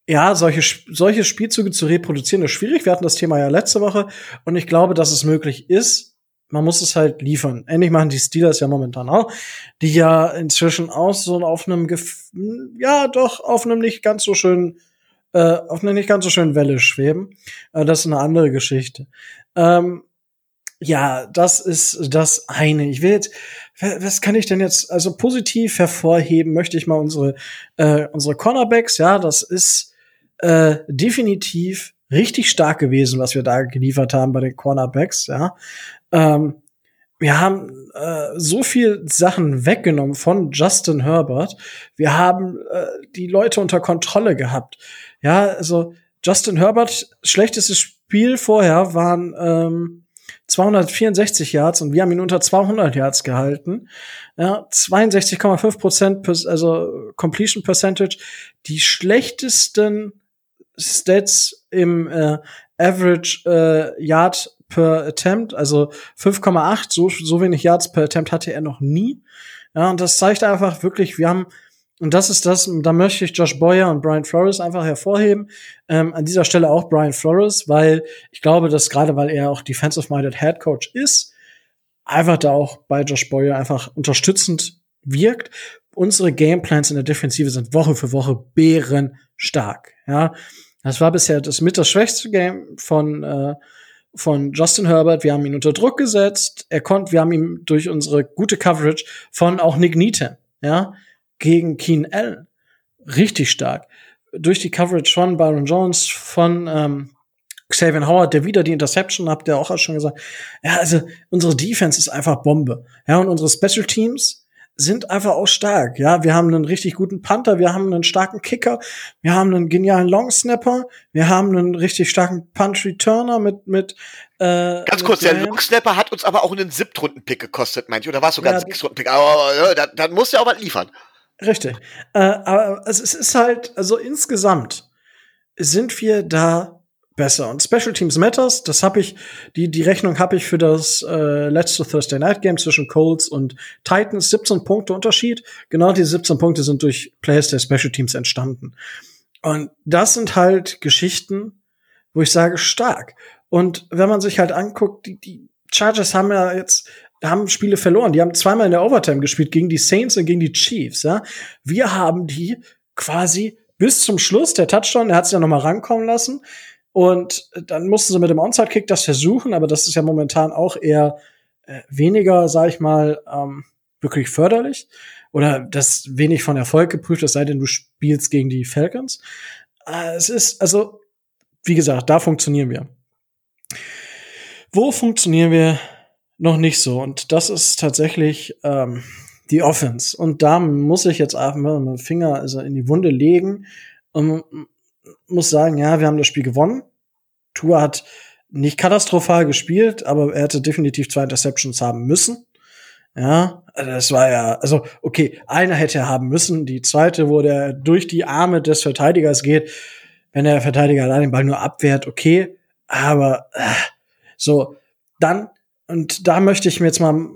ja, solche, solche Spielzüge zu reproduzieren ist schwierig. Wir hatten das Thema ja letzte Woche und ich glaube, dass es möglich ist. Man muss es halt liefern. Endlich machen die Steelers ja momentan auch, die ja inzwischen auch so auf einem, Gef ja, doch, auf einem nicht ganz so schönen, äh, auf einer nicht ganz so schönen Welle schweben. Äh, das ist eine andere Geschichte. Ähm, ja, das ist das eine. Ich will jetzt, was kann ich denn jetzt, also positiv hervorheben, möchte ich mal unsere, äh, unsere Cornerbacks, ja, das ist äh, definitiv richtig stark gewesen, was wir da geliefert haben bei den Cornerbacks, ja. Ähm, wir haben äh, so viel Sachen weggenommen von Justin Herbert. Wir haben äh, die Leute unter Kontrolle gehabt. Ja, also Justin Herbert schlechtestes Spiel vorher waren ähm, 264 Yards und wir haben ihn unter 200 Yards gehalten. Ja, 62,5 Prozent, also Completion Percentage, die schlechtesten Stats im äh, Average äh, Yard per Attempt, also 5,8, so, so wenig Yards per Attempt hatte er noch nie. Ja, und das zeigt einfach wirklich, wir haben, und das ist das, da möchte ich Josh Boyer und Brian Flores einfach hervorheben. Ähm, an dieser Stelle auch Brian Flores, weil ich glaube, dass gerade weil er auch Defensive-Minded Head Coach ist, einfach da auch bei Josh Boyer einfach unterstützend wirkt. Unsere Gameplans in der Defensive sind Woche für Woche bärenstark. Ja, das war bisher das mit das schwächste Game von äh, von Justin Herbert. Wir haben ihn unter Druck gesetzt. Er konnte, wir haben ihn durch unsere gute Coverage von auch Nick Neaton, ja, gegen Keen Allen richtig stark. Durch die Coverage von Byron Jones, von ähm, Xavier Howard, der wieder die Interception habt ihr auch schon gesagt. Ja, also unsere Defense ist einfach Bombe. Ja, und unsere Special Teams sind einfach auch stark. Ja, wir haben einen richtig guten Panther, wir haben einen starken Kicker, wir haben einen genialen Long Snapper, wir haben einen richtig starken Punch Returner mit mit äh, Ganz kurz, der Long Snapper hat uns aber auch einen Siebtrunden-Pick gekostet, meinte ich, oder war es sogar ja, ein Sechstrunden-Pick? Aber äh, dann, dann muss er auch was liefern. Richtig. Äh, aber es ist halt, also insgesamt sind wir da besser. Und Special Teams Matters, das habe ich, die, die Rechnung habe ich für das äh, letzte Thursday Night Game zwischen Colts und Titans. 17 Punkte Unterschied. Genau diese 17 Punkte sind durch Players der Special Teams entstanden. Und das sind halt Geschichten, wo ich sage, stark. Und wenn man sich halt anguckt, die, die Chargers haben ja jetzt haben Spiele verloren. Die haben zweimal in der Overtime gespielt gegen die Saints und gegen die Chiefs. Ja, wir haben die quasi bis zum Schluss der Touchdown. Er hat es ja noch mal rankommen lassen. Und dann mussten sie mit dem Onside-Kick das versuchen, aber das ist ja momentan auch eher äh, weniger, sag ich mal, ähm, wirklich förderlich. Oder das wenig von Erfolg geprüft, es sei denn, du spielst gegen die Falcons. Äh, es ist, also, wie gesagt, da funktionieren wir. Wo funktionieren wir noch nicht so? Und das ist tatsächlich ähm, die Offense. Und da muss ich jetzt einfach mal meinen Finger also in die Wunde legen. Und muss sagen, ja, wir haben das Spiel gewonnen. Tua hat nicht katastrophal gespielt, aber er hätte definitiv zwei Interceptions haben müssen. Ja, das war ja, also okay, einer hätte er haben müssen, die zweite, wo der durch die Arme des Verteidigers geht, wenn der Verteidiger da den Ball nur abwehrt, okay, aber äh, so dann und da möchte ich mir jetzt mal,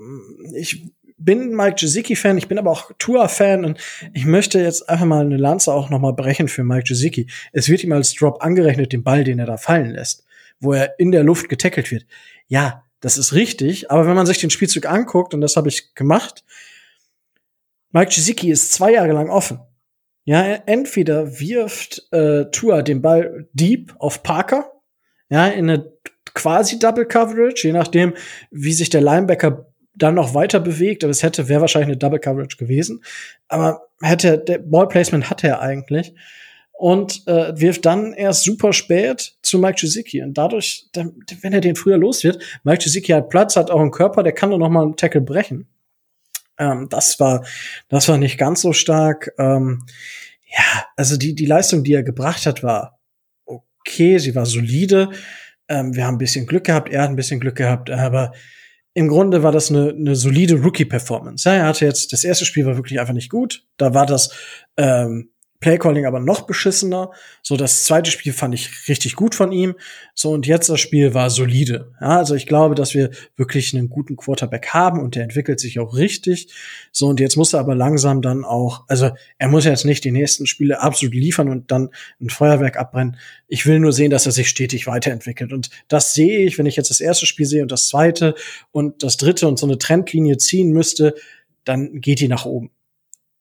ich bin Mike Gesicki-Fan, ich bin aber auch Tour-Fan und ich möchte jetzt einfach mal eine Lanze auch noch mal brechen für Mike Gesicki. Es wird ihm als Drop angerechnet, den Ball, den er da fallen lässt, wo er in der Luft getackelt wird. Ja, das ist richtig, aber wenn man sich den Spielzug anguckt, und das habe ich gemacht, Mike Gesicki ist zwei Jahre lang offen. Ja, entweder wirft äh, Tour den Ball deep auf Parker, ja, in eine quasi Double Coverage, je nachdem, wie sich der Linebacker dann noch weiter bewegt, aber es hätte, wäre wahrscheinlich eine Double Coverage gewesen. Aber hätte, der Ball Placement hatte er eigentlich. Und äh, wirft dann erst super spät zu Mike Gesicki. Und dadurch, wenn er den früher los wird, Mike Gesicki hat Platz, hat auch einen Körper, der kann nur noch mal einen Tackle brechen. Ähm, das war, das war nicht ganz so stark. Ähm, ja, also die, die Leistung, die er gebracht hat, war okay, sie war solide. Ähm, wir haben ein bisschen Glück gehabt, er hat ein bisschen Glück gehabt, aber im Grunde war das eine, eine solide Rookie-Performance. Ja, er hatte jetzt, das erste Spiel war wirklich einfach nicht gut. Da war das ähm, Playcalling aber noch beschissener. So, das zweite Spiel fand ich richtig gut von ihm. So, und jetzt das Spiel war solide. Ja, also ich glaube, dass wir wirklich einen guten Quarterback haben und der entwickelt sich auch richtig. So, und jetzt muss er aber langsam dann auch, also er muss jetzt nicht die nächsten Spiele absolut liefern und dann ein Feuerwerk abbrennen. Ich will nur sehen, dass er sich stetig weiterentwickelt. Und das sehe ich, wenn ich jetzt das erste Spiel sehe und das zweite und das dritte und so eine Trendlinie ziehen müsste, dann geht die nach oben.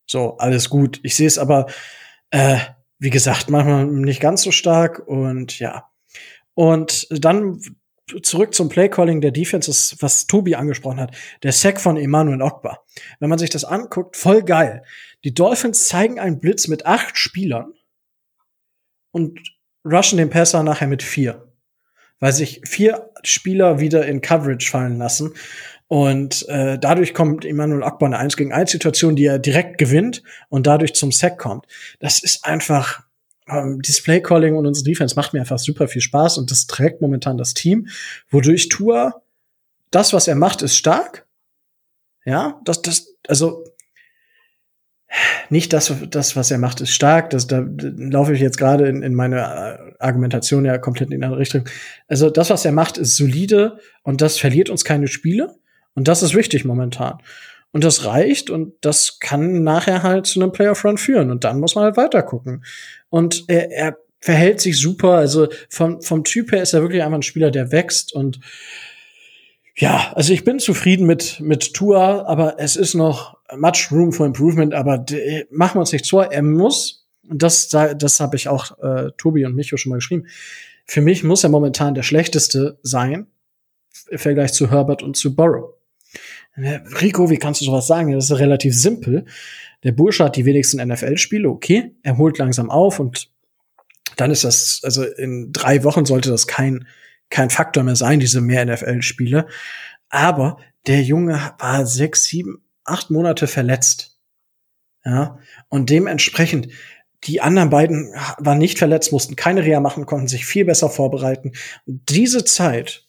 So, alles gut. Ich sehe es aber, äh, wie gesagt, manchmal nicht ganz so stark und ja. Und dann zurück zum Playcalling der Defenses, was Tobi angesprochen hat. Der Sack von Emmanuel Ogba. Wenn man sich das anguckt, voll geil. Die Dolphins zeigen einen Blitz mit acht Spielern und rushen den Passer nachher mit vier. Weil sich vier Spieler wieder in Coverage fallen lassen. Und äh, dadurch kommt Emmanuel Akbar eine 1 gegen 1 Situation, die er direkt gewinnt und dadurch zum Sack kommt. Das ist einfach ähm, Display Calling und unsere Defense macht mir einfach super viel Spaß und das trägt momentan das Team, wodurch Tour das, was er macht, ist stark. Ja, das, das, also nicht das, das, was er macht, ist stark. Das, da laufe ich jetzt gerade in, in meine äh, Argumentation ja komplett in eine Richtung. Also das, was er macht, ist solide und das verliert uns keine Spiele. Und das ist wichtig momentan. Und das reicht und das kann nachher halt zu einem Playoff-Run führen. Und dann muss man halt weiter gucken. Und er, er verhält sich super. Also vom, vom Typ her ist er wirklich einfach ein Spieler, der wächst und ja, also ich bin zufrieden mit, mit Tua, aber es ist noch much room for improvement, aber machen wir uns nicht vor, er muss, und das, das habe ich auch äh, Tobi und Micho schon mal geschrieben, für mich muss er momentan der schlechteste sein im Vergleich zu Herbert und zu Burrow. Rico, wie kannst du sowas sagen? Das ist relativ simpel. Der Bursche hat die wenigsten NFL-Spiele, okay. Er holt langsam auf und dann ist das, also in drei Wochen sollte das kein, kein Faktor mehr sein, diese mehr NFL-Spiele. Aber der Junge war sechs, sieben, acht Monate verletzt. Ja. Und dementsprechend, die anderen beiden waren nicht verletzt, mussten keine Reha machen, konnten sich viel besser vorbereiten. Und diese Zeit,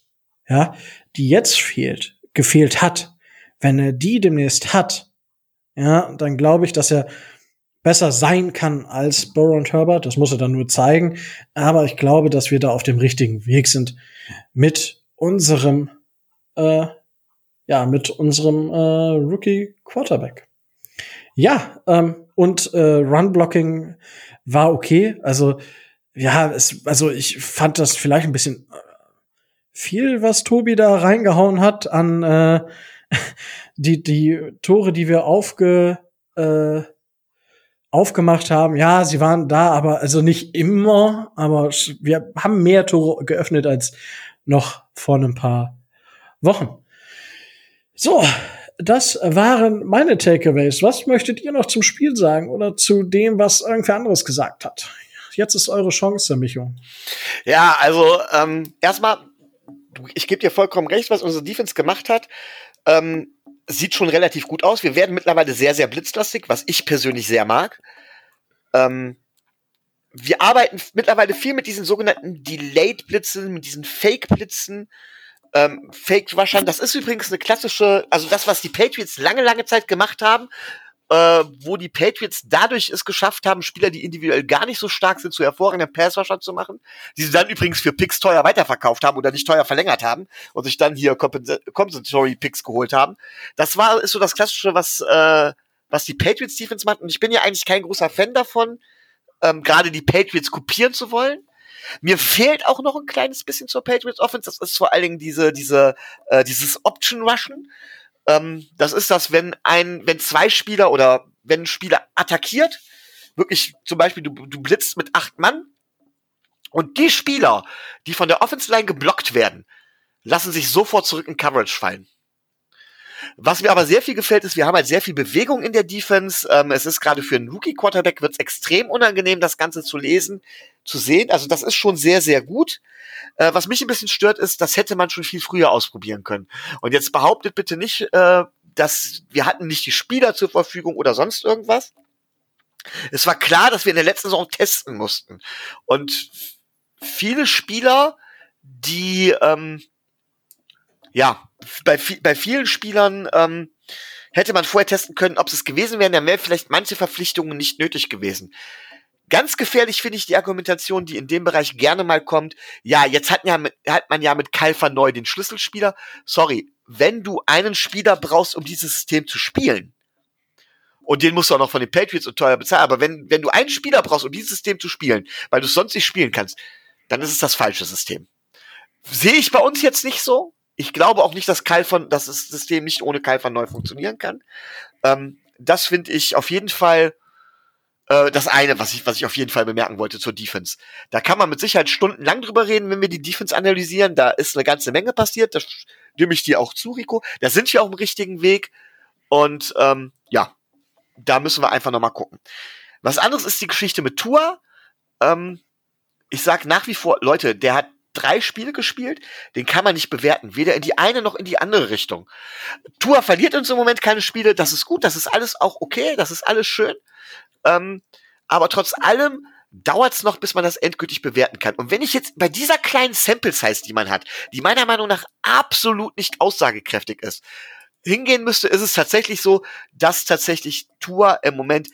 ja, die jetzt fehlt, gefehlt hat, wenn er die demnächst hat, ja, dann glaube ich, dass er besser sein kann als Burrow und Herbert. Das muss er dann nur zeigen. Aber ich glaube, dass wir da auf dem richtigen Weg sind mit unserem, äh, ja, mit unserem äh, Rookie Quarterback. Ja, ähm, und äh, Run-Blocking war okay. Also, ja, es, also ich fand das vielleicht ein bisschen äh, viel, was Tobi da reingehauen hat an äh, die, die Tore, die wir aufge, äh, aufgemacht haben, ja, sie waren da, aber also nicht immer, aber wir haben mehr Tore geöffnet als noch vor ein paar Wochen. So, das waren meine Takeaways. Was möchtet ihr noch zum Spiel sagen oder zu dem, was irgendwer anderes gesagt hat? Jetzt ist eure Chance, Micho. Ja, also ähm, erstmal, ich gebe dir vollkommen recht, was unsere Defense gemacht hat. Ähm, sieht schon relativ gut aus. Wir werden mittlerweile sehr, sehr blitzlastig, was ich persönlich sehr mag. Ähm, wir arbeiten mittlerweile viel mit diesen sogenannten Delayed-Blitzen, mit diesen Fake-Blitzen. Ähm, Fake Rushern, das ist übrigens eine klassische, also das, was die Patriots lange, lange Zeit gemacht haben, äh, wo die Patriots dadurch es geschafft haben, Spieler, die individuell gar nicht so stark sind, zu hervorragenden Pass-Rusher zu machen, die sie dann übrigens für Picks teuer weiterverkauft haben oder nicht teuer verlängert haben und sich dann hier Compensatory Picks geholt haben. Das war, ist so das Klassische, was, äh, was die Patriots Defense macht und ich bin ja eigentlich kein großer Fan davon, ähm, gerade die Patriots kopieren zu wollen. Mir fehlt auch noch ein kleines bisschen zur Patriots Offense. Das ist vor allen Dingen diese, diese, äh, dieses Option Rushen. Ähm, das ist das, wenn ein, wenn zwei Spieler oder wenn ein Spieler attackiert, wirklich zum Beispiel du, du blitzt mit acht Mann und die Spieler, die von der Offense Line geblockt werden, lassen sich sofort zurück in Coverage fallen. Was mir aber sehr viel gefällt, ist, wir haben halt sehr viel Bewegung in der Defense. Ähm, es ist gerade für einen Rookie-Quarterback wird es extrem unangenehm, das Ganze zu lesen, zu sehen. Also das ist schon sehr, sehr gut. Äh, was mich ein bisschen stört, ist, das hätte man schon viel früher ausprobieren können. Und jetzt behauptet bitte nicht, äh, dass wir hatten nicht die Spieler zur Verfügung oder sonst irgendwas. Es war klar, dass wir in der letzten Saison testen mussten. Und viele Spieler, die ähm, ja, bei, bei vielen Spielern ähm, hätte man vorher testen können, ob es gewesen wären, dann wären vielleicht manche Verpflichtungen nicht nötig gewesen. Ganz gefährlich finde ich die Argumentation, die in dem Bereich gerne mal kommt. Ja, jetzt hat, ja, hat man ja mit Kalfa neu den Schlüsselspieler. Sorry, wenn du einen Spieler brauchst, um dieses System zu spielen, und den musst du auch noch von den Patriots und teuer bezahlen, aber wenn, wenn du einen Spieler brauchst, um dieses System zu spielen, weil du es sonst nicht spielen kannst, dann ist es das falsche System. Sehe ich bei uns jetzt nicht so. Ich glaube auch nicht, dass Kyle von, dass das System nicht ohne Kyle von neu funktionieren kann. Ähm, das finde ich auf jeden Fall äh, das eine, was ich, was ich auf jeden Fall bemerken wollte zur Defense. Da kann man mit Sicherheit stundenlang drüber reden, wenn wir die Defense analysieren. Da ist eine ganze Menge passiert. Das stimme ich dir auch zu, Rico. Da sind wir auf dem richtigen Weg. Und ähm, ja, da müssen wir einfach nochmal gucken. Was anderes ist die Geschichte mit Tua. Ähm, ich sag nach wie vor, Leute, der hat drei Spiele gespielt, den kann man nicht bewerten, weder in die eine noch in die andere Richtung. Tua verliert uns im Moment keine Spiele, das ist gut, das ist alles auch okay, das ist alles schön. Ähm, aber trotz allem dauert es noch, bis man das endgültig bewerten kann. Und wenn ich jetzt bei dieser kleinen Sample Size, die man hat, die meiner Meinung nach absolut nicht aussagekräftig ist, hingehen müsste, ist es tatsächlich so, dass tatsächlich Tour im Moment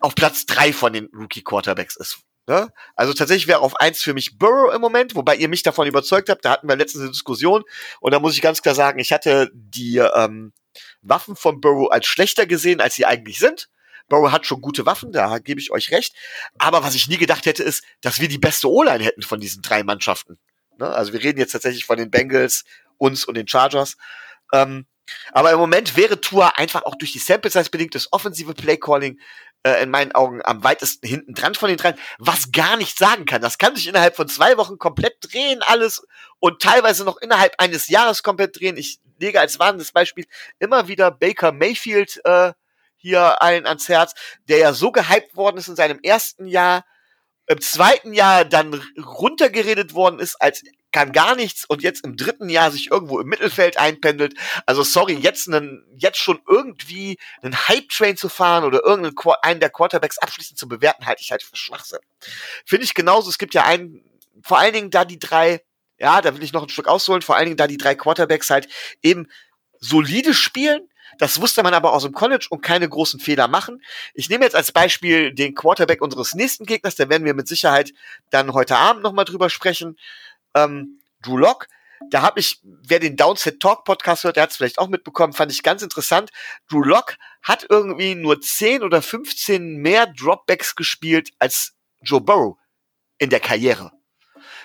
auf Platz drei von den Rookie Quarterbacks ist. Ne? Also tatsächlich wäre auf eins für mich Burrow im Moment, wobei ihr mich davon überzeugt habt. Da hatten wir letztens eine Diskussion und da muss ich ganz klar sagen, ich hatte die ähm, Waffen von Burrow als schlechter gesehen, als sie eigentlich sind. Burrow hat schon gute Waffen, da gebe ich euch recht. Aber was ich nie gedacht hätte, ist, dass wir die beste O-Line hätten von diesen drei Mannschaften. Ne? Also wir reden jetzt tatsächlich von den Bengals, uns und den Chargers. Ähm, aber im Moment wäre Tour einfach auch durch die Sample Size bedingt das offensive Play Calling äh, in meinen Augen am weitesten hinten dran von den dreien, was gar nicht sagen kann. Das kann sich innerhalb von zwei Wochen komplett drehen, alles und teilweise noch innerhalb eines Jahres komplett drehen. Ich lege als warnendes Beispiel immer wieder Baker Mayfield äh, hier allen ans Herz, der ja so gehypt worden ist in seinem ersten Jahr, im zweiten Jahr dann runtergeredet worden ist als kann gar nichts und jetzt im dritten Jahr sich irgendwo im Mittelfeld einpendelt. Also sorry, jetzt einen, jetzt schon irgendwie einen Hype-Train zu fahren oder irgendeinen einen der Quarterbacks abschließend zu bewerten, halte ich halt für Schwachsinn. Finde ich genauso. Es gibt ja einen, vor allen Dingen da die drei, ja, da will ich noch ein Stück ausholen, vor allen Dingen da die drei Quarterbacks halt eben solide spielen, das wusste man aber aus dem College und keine großen Fehler machen. Ich nehme jetzt als Beispiel den Quarterback unseres nächsten Gegners, da werden wir mit Sicherheit dann heute Abend nochmal drüber sprechen ähm, Drew Lock. Da habe ich, wer den Downset Talk Podcast hört, der hat es vielleicht auch mitbekommen, fand ich ganz interessant. Drew Lock hat irgendwie nur 10 oder 15 mehr Dropbacks gespielt als Joe Burrow in der Karriere.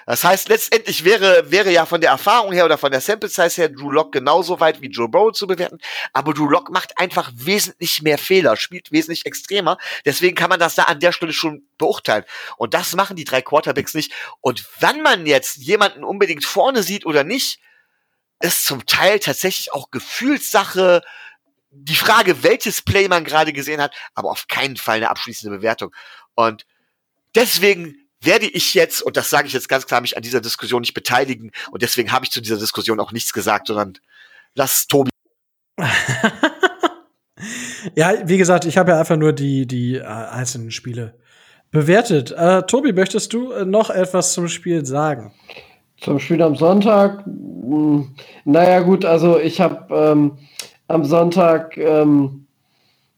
Das heißt, letztendlich wäre, wäre ja von der Erfahrung her oder von der Sample Size her Drew Lock genauso weit wie Joe Burrow zu bewerten. Aber Drew Lock macht einfach wesentlich mehr Fehler, spielt wesentlich extremer. Deswegen kann man das da an der Stelle schon beurteilen. Und das machen die drei Quarterbacks nicht. Und wenn man jetzt jemanden unbedingt vorne sieht oder nicht, ist zum Teil tatsächlich auch Gefühlssache, die Frage, welches Play man gerade gesehen hat, aber auf keinen Fall eine abschließende Bewertung. Und deswegen werde ich jetzt, und das sage ich jetzt ganz klar, mich an dieser Diskussion nicht beteiligen. Und deswegen habe ich zu dieser Diskussion auch nichts gesagt, sondern lass Tobi. ja, wie gesagt, ich habe ja einfach nur die, die äh, einzelnen Spiele bewertet. Äh, Tobi, möchtest du äh, noch etwas zum Spiel sagen? Zum Spiel am Sonntag? Hm, naja, gut, also ich habe ähm, am Sonntag ähm,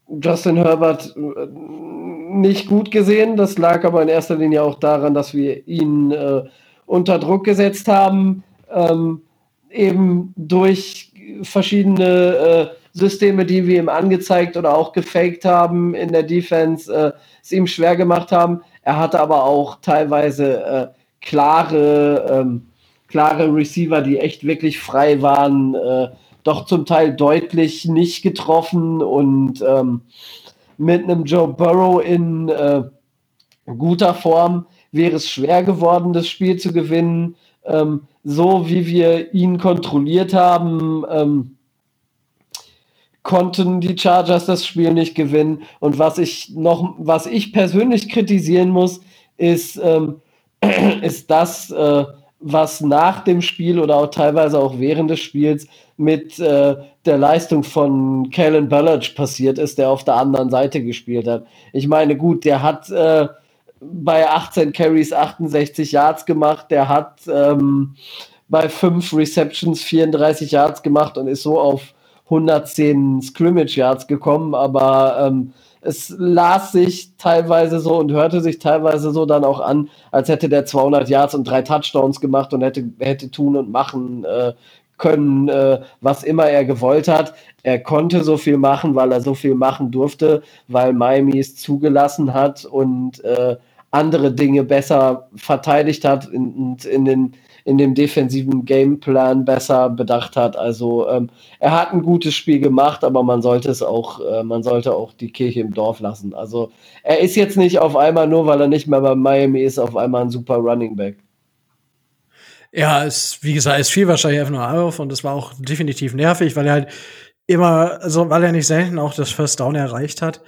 Justin Herbert äh, nicht gut gesehen. Das lag aber in erster Linie auch daran, dass wir ihn äh, unter Druck gesetzt haben, ähm, eben durch verschiedene äh, Systeme, die wir ihm angezeigt oder auch gefaked haben in der Defense, äh, es ihm schwer gemacht haben. Er hatte aber auch teilweise äh, klare, ähm, klare Receiver, die echt wirklich frei waren, äh, doch zum Teil deutlich nicht getroffen und ähm, mit einem Joe Burrow in äh, guter Form wäre es schwer geworden, das Spiel zu gewinnen. Ähm, so wie wir ihn kontrolliert haben, ähm, konnten die Chargers das Spiel nicht gewinnen. Und was ich noch, was ich persönlich kritisieren muss, ist, ähm, ist das, äh, was nach dem Spiel oder auch teilweise auch während des Spiels mit äh, der Leistung von Kalen Ballard passiert ist, der auf der anderen Seite gespielt hat. Ich meine, gut, der hat äh, bei 18 Carries 68 Yards gemacht, der hat ähm, bei 5 Receptions 34 Yards gemacht und ist so auf 110 Scrimmage Yards gekommen, aber ähm, es las sich teilweise so und hörte sich teilweise so dann auch an, als hätte der 200 Yards und drei Touchdowns gemacht und hätte, hätte tun und machen äh, können, äh, was immer er gewollt hat. Er konnte so viel machen, weil er so viel machen durfte, weil Miami es zugelassen hat und äh, andere Dinge besser verteidigt hat und in, in den in dem defensiven Gameplan besser bedacht hat. Also ähm, er hat ein gutes Spiel gemacht, aber man sollte es auch, äh, man sollte auch die Kirche im Dorf lassen. Also er ist jetzt nicht auf einmal nur, weil er nicht mehr bei Miami ist, auf einmal ein super Running Back. Ja, es, wie gesagt, es fiel wahrscheinlich einfach nur auf und es war auch definitiv nervig, weil er halt immer, also weil er nicht selten auch das First Down erreicht hat.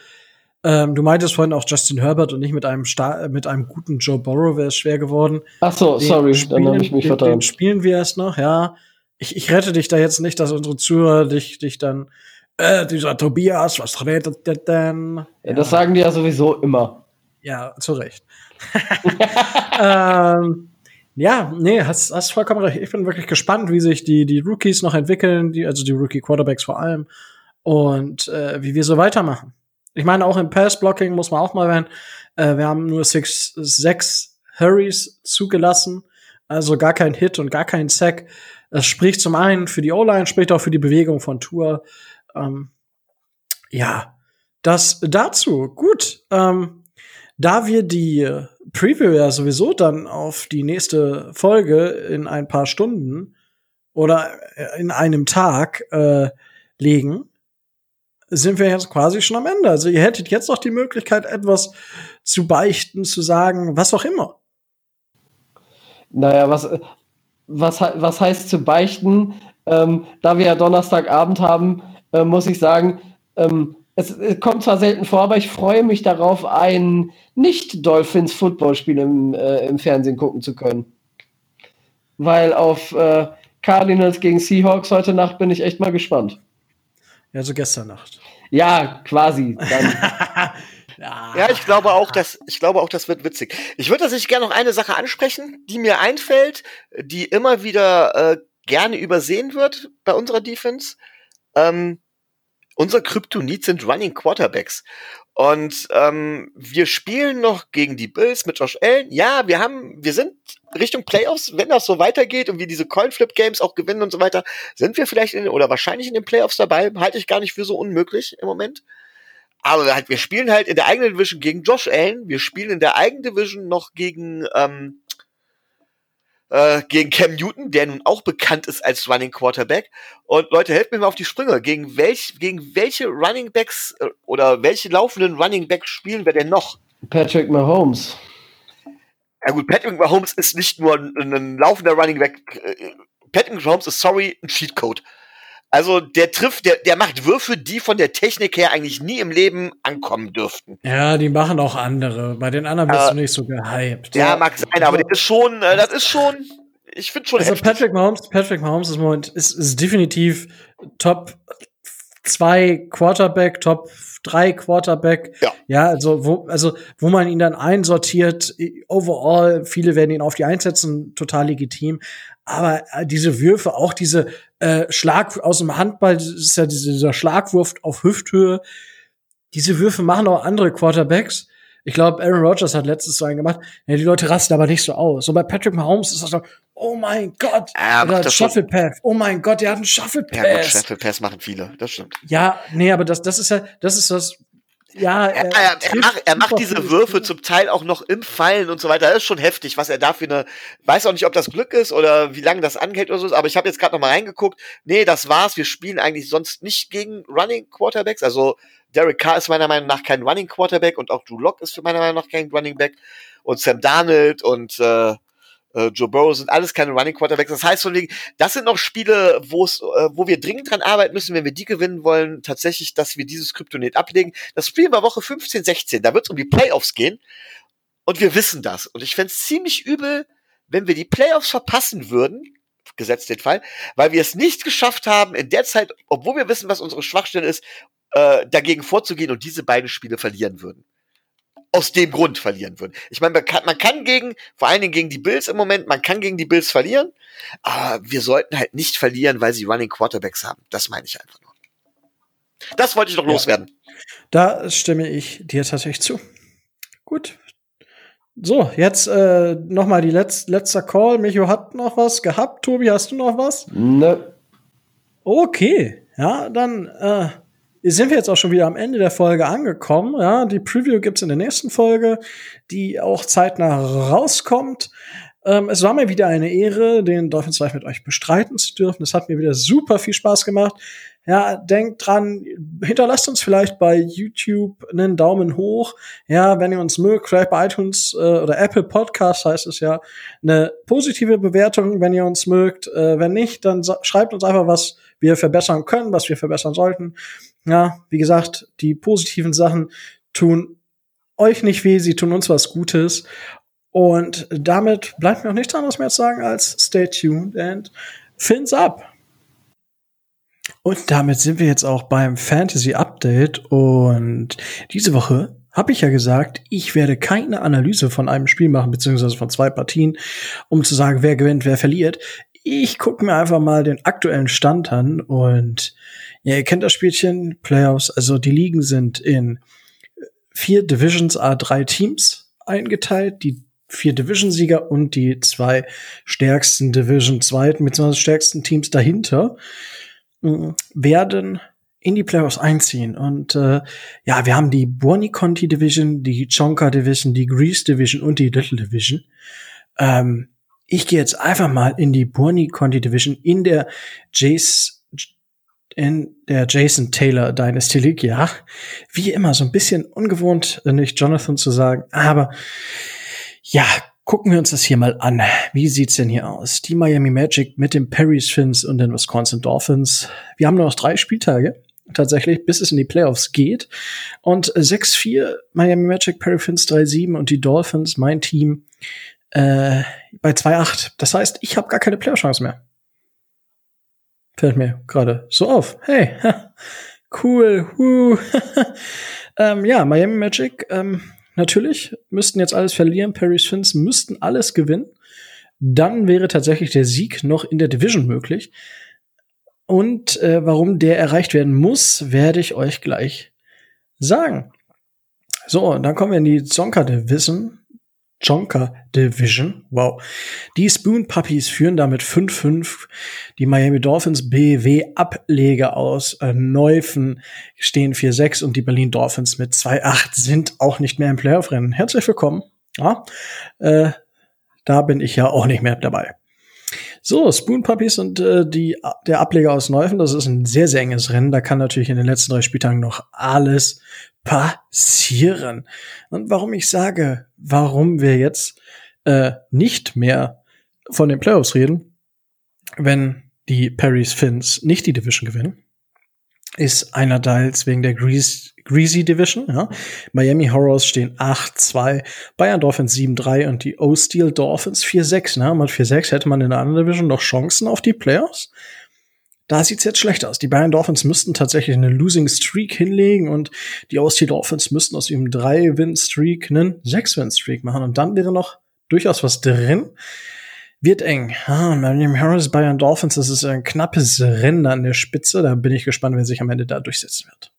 Ähm, du meintest vorhin auch Justin Herbert und nicht mit einem Star mit einem guten Joe Burrow wäre es schwer geworden. Ach so, den sorry, spielen, dann habe ich mich den, vertan. Den spielen wir erst noch, ja. Ich, ich rette dich da jetzt nicht, dass unsere Zuhörer dich, dich dann, äh, dieser Tobias, was redet der denn? Ja, das sagen die ja sowieso immer. Ja, zu Recht. ähm, Ja, nee, hast, hast vollkommen recht. Ich bin wirklich gespannt, wie sich die, die Rookies noch entwickeln, die, also die Rookie-Quarterbacks vor allem, und äh, wie wir so weitermachen. Ich meine, auch im Pass-Blocking muss man auch mal werden. Äh, wir haben nur six, sechs Hurries zugelassen, also gar kein Hit und gar kein Sack. Es spricht zum einen für die O-Line, spricht auch für die Bewegung von Tour. Ähm, ja, das dazu. Gut. Ähm, da wir die Preview ja sowieso dann auf die nächste Folge in ein paar Stunden oder in einem Tag äh, legen, sind wir jetzt quasi schon am Ende. Also ihr hättet jetzt noch die Möglichkeit, etwas zu beichten, zu sagen, was auch immer. Naja, was, was, was heißt zu beichten? Ähm, da wir ja Donnerstagabend haben, äh, muss ich sagen, ähm, es, es, kommt zwar selten vor, aber ich freue mich darauf, ein Nicht-Dolphins-Footballspiel im, äh, im Fernsehen gucken zu können. Weil auf äh, Cardinals gegen Seahawks heute Nacht bin ich echt mal gespannt. Ja, so gestern Nacht. Ja, quasi. ja, ich glaube auch, dass ich glaube auch, das wird witzig. Ich würde tatsächlich gerne noch eine Sache ansprechen, die mir einfällt, die immer wieder äh, gerne übersehen wird bei unserer Defense. Ähm, unser Kryptonit sind Running Quarterbacks. Und ähm, wir spielen noch gegen die Bills mit Josh Allen. Ja, wir haben, wir sind Richtung Playoffs, wenn das so weitergeht und wir diese Coinflip-Games auch gewinnen und so weiter, sind wir vielleicht in, oder wahrscheinlich in den Playoffs dabei. Halte ich gar nicht für so unmöglich im Moment. Aber halt, wir spielen halt in der eigenen Division gegen Josh Allen. Wir spielen in der eigenen Division noch gegen ähm, äh, gegen Cam Newton, der nun auch bekannt ist als Running Quarterback. Und Leute, helft mir mal auf die Sprünge. Gegen, welch, gegen welche Running Backs äh, oder welche laufenden Running Backs spielen wir denn noch? Patrick Mahomes. Ja gut, Patrick Mahomes ist nicht nur ein, ein laufender Running Back. Äh, Patrick Mahomes ist, sorry, ein Cheatcode. Also der trifft, der, der macht Würfe, die von der Technik her eigentlich nie im Leben ankommen dürften. Ja, die machen auch andere. Bei den anderen bist äh, du nicht so gehypt. Ja, mag sein, aber das ist schon, äh, das ist schon, ich finde schon. Also heftig. Patrick Mahomes, Patrick Mahomes ist, Moment, ist, ist definitiv Top 2 Quarterback, Top 3 Quarterback. Ja. ja, also wo, also wo man ihn dann einsortiert, overall, viele werden ihn auf die einsetzen, total legitim. Aber äh, diese Würfe, auch diese äh, Schlag aus dem Handball, das ist ja dieser Schlagwurf auf Hüfthöhe. Diese Würfe machen auch andere Quarterbacks. Ich glaube, Aaron Rodgers hat letztes so einen gemacht. Ja, die Leute rasten aber nicht so aus. So bei Patrick Mahomes ist das so, oh mein Gott, ja, der hat Shuffle Pass. Oh mein Gott, der hat einen Shuffle Pass. Ja, gut, Shuffle Pass machen viele, das stimmt. Ja, nee, aber das, das ist ja, das ist das, ja, er, er, er, macht, er macht diese Würfe zum Teil auch noch im Fallen und so weiter. Das ist schon heftig, was er da für eine, weiß auch nicht, ob das Glück ist oder wie lange das anhält oder so, aber ich habe jetzt gerade noch mal reingeguckt. Nee, das war's. Wir spielen eigentlich sonst nicht gegen Running Quarterbacks. Also Derek Carr ist meiner Meinung nach kein Running Quarterback und auch Drew Lock ist für meiner Meinung nach kein Running Back und Sam Darnold und äh, äh, Joe Burrow sind alles keine Running Quarterbacks. Das heißt, das sind noch Spiele, wo es, äh, wo wir dringend dran arbeiten müssen, wenn wir die gewinnen wollen, tatsächlich, dass wir dieses Kryptonet ablegen. Das spielen wir Woche 15, 16. Da wird es um die Playoffs gehen. Und wir wissen das. Und ich fände es ziemlich übel, wenn wir die Playoffs verpassen würden, gesetzt den Fall, weil wir es nicht geschafft haben, in der Zeit, obwohl wir wissen, was unsere Schwachstelle ist, äh, dagegen vorzugehen und diese beiden Spiele verlieren würden aus dem Grund verlieren würden. Ich meine, man kann, man kann gegen, vor allen Dingen gegen die Bills im Moment, man kann gegen die Bills verlieren, aber wir sollten halt nicht verlieren, weil sie Running Quarterbacks haben. Das meine ich einfach nur. Das wollte ich noch ja. loswerden. Da stimme ich dir tatsächlich zu. Gut. So, jetzt äh, noch mal die letz letzter Call. Micho hat noch was gehabt. Tobi, hast du noch was? Ne. Okay, ja, dann äh, sind wir jetzt auch schon wieder am Ende der Folge angekommen. Ja, die Preview gibt's in der nächsten Folge, die auch zeitnah rauskommt. Ähm, es war mir wieder eine Ehre, den Dolphins Live mit euch bestreiten zu dürfen. Es hat mir wieder super viel Spaß gemacht. Ja, denkt dran, hinterlasst uns vielleicht bei YouTube einen Daumen hoch. Ja, wenn ihr uns mögt, vielleicht bei iTunes äh, oder Apple Podcast heißt es ja, eine positive Bewertung, wenn ihr uns mögt. Äh, wenn nicht, dann schreibt uns einfach, was wir verbessern können, was wir verbessern sollten. Ja, wie gesagt, die positiven Sachen tun euch nicht weh, sie tun uns was Gutes. Und damit bleibt mir auch nichts anderes mehr zu sagen als stay tuned and fins up. Und damit sind wir jetzt auch beim Fantasy Update und diese Woche habe ich ja gesagt, ich werde keine Analyse von einem Spiel machen, beziehungsweise von zwei Partien, um zu sagen, wer gewinnt, wer verliert. Ich gucke mir einfach mal den aktuellen Stand an und ja, ihr kennt das Spielchen, Playoffs, also die Ligen sind in vier Divisions A3 Teams eingeteilt, die vier Division-Sieger und die zwei stärksten Division zweiten bzw. stärksten Teams dahinter äh, werden in die Playoffs einziehen. Und äh, ja, wir haben die Buoni Conti Division, die Chonka Division, die Grease Division und die Little Division. Ähm, ich gehe jetzt einfach mal in die Buoni Conti Division in der Jace in der Jason Taylor Dynasty League, ja. Wie immer, so ein bisschen ungewohnt, nicht Jonathan zu sagen, aber ja, gucken wir uns das hier mal an. Wie sieht's denn hier aus? Die Miami Magic mit den Perry's Fins und den Wisconsin Dolphins. Wir haben noch drei Spieltage tatsächlich, bis es in die Playoffs geht. Und 6-4 Miami Magic, Perry Fins 3-7 und die Dolphins, mein Team, äh, bei 2-8. Das heißt, ich habe gar keine Playoff-Chance mehr. Fällt mir gerade so auf. Hey, cool. Woo. ähm, ja, Miami Magic, ähm, natürlich, müssten jetzt alles verlieren. Perry's Fins müssten alles gewinnen. Dann wäre tatsächlich der Sieg noch in der Division möglich. Und äh, warum der erreicht werden muss, werde ich euch gleich sagen. So, dann kommen wir in die Zonka Division. Jonker Division. Wow. Die Spoon Puppies führen damit 5-5. Die Miami Dolphins BW Ableger aus äh, Neufen stehen 4-6 und die Berlin Dolphins mit 2-8 sind auch nicht mehr im Playoff-Rennen. Herzlich willkommen. Ja, äh, da bin ich ja auch nicht mehr dabei. So, Spoon Puppies und äh, die, der Ableger aus Neufen, das ist ein sehr, sehr enges Rennen. Da kann natürlich in den letzten drei Spieltagen noch alles passieren. Und warum ich sage, warum wir jetzt äh, nicht mehr von den Playoffs reden, wenn die Perry's Fins nicht die Division gewinnen, ist einerseits wegen der Grease, Greasy Division. Ja. Miami Horrors stehen 8-2, Bayern Dolphins 7-3 und die O-Steel Dolphins 4-6. Ne? Mit 4-6 hätte man in der anderen Division noch Chancen auf die Playoffs. Da sieht's jetzt schlecht aus. Die Bayern Dolphins müssten tatsächlich eine Losing Streak hinlegen und die O-Steel Dolphins müssten aus ihrem 3-Win-Streak einen 6-Win-Streak machen. Und dann wäre noch durchaus was drin. Wird eng. Ah, Miami Harris, Bayern Dolphins, das ist ein knappes Rennen an der Spitze. Da bin ich gespannt, wer sich am Ende da durchsetzen wird.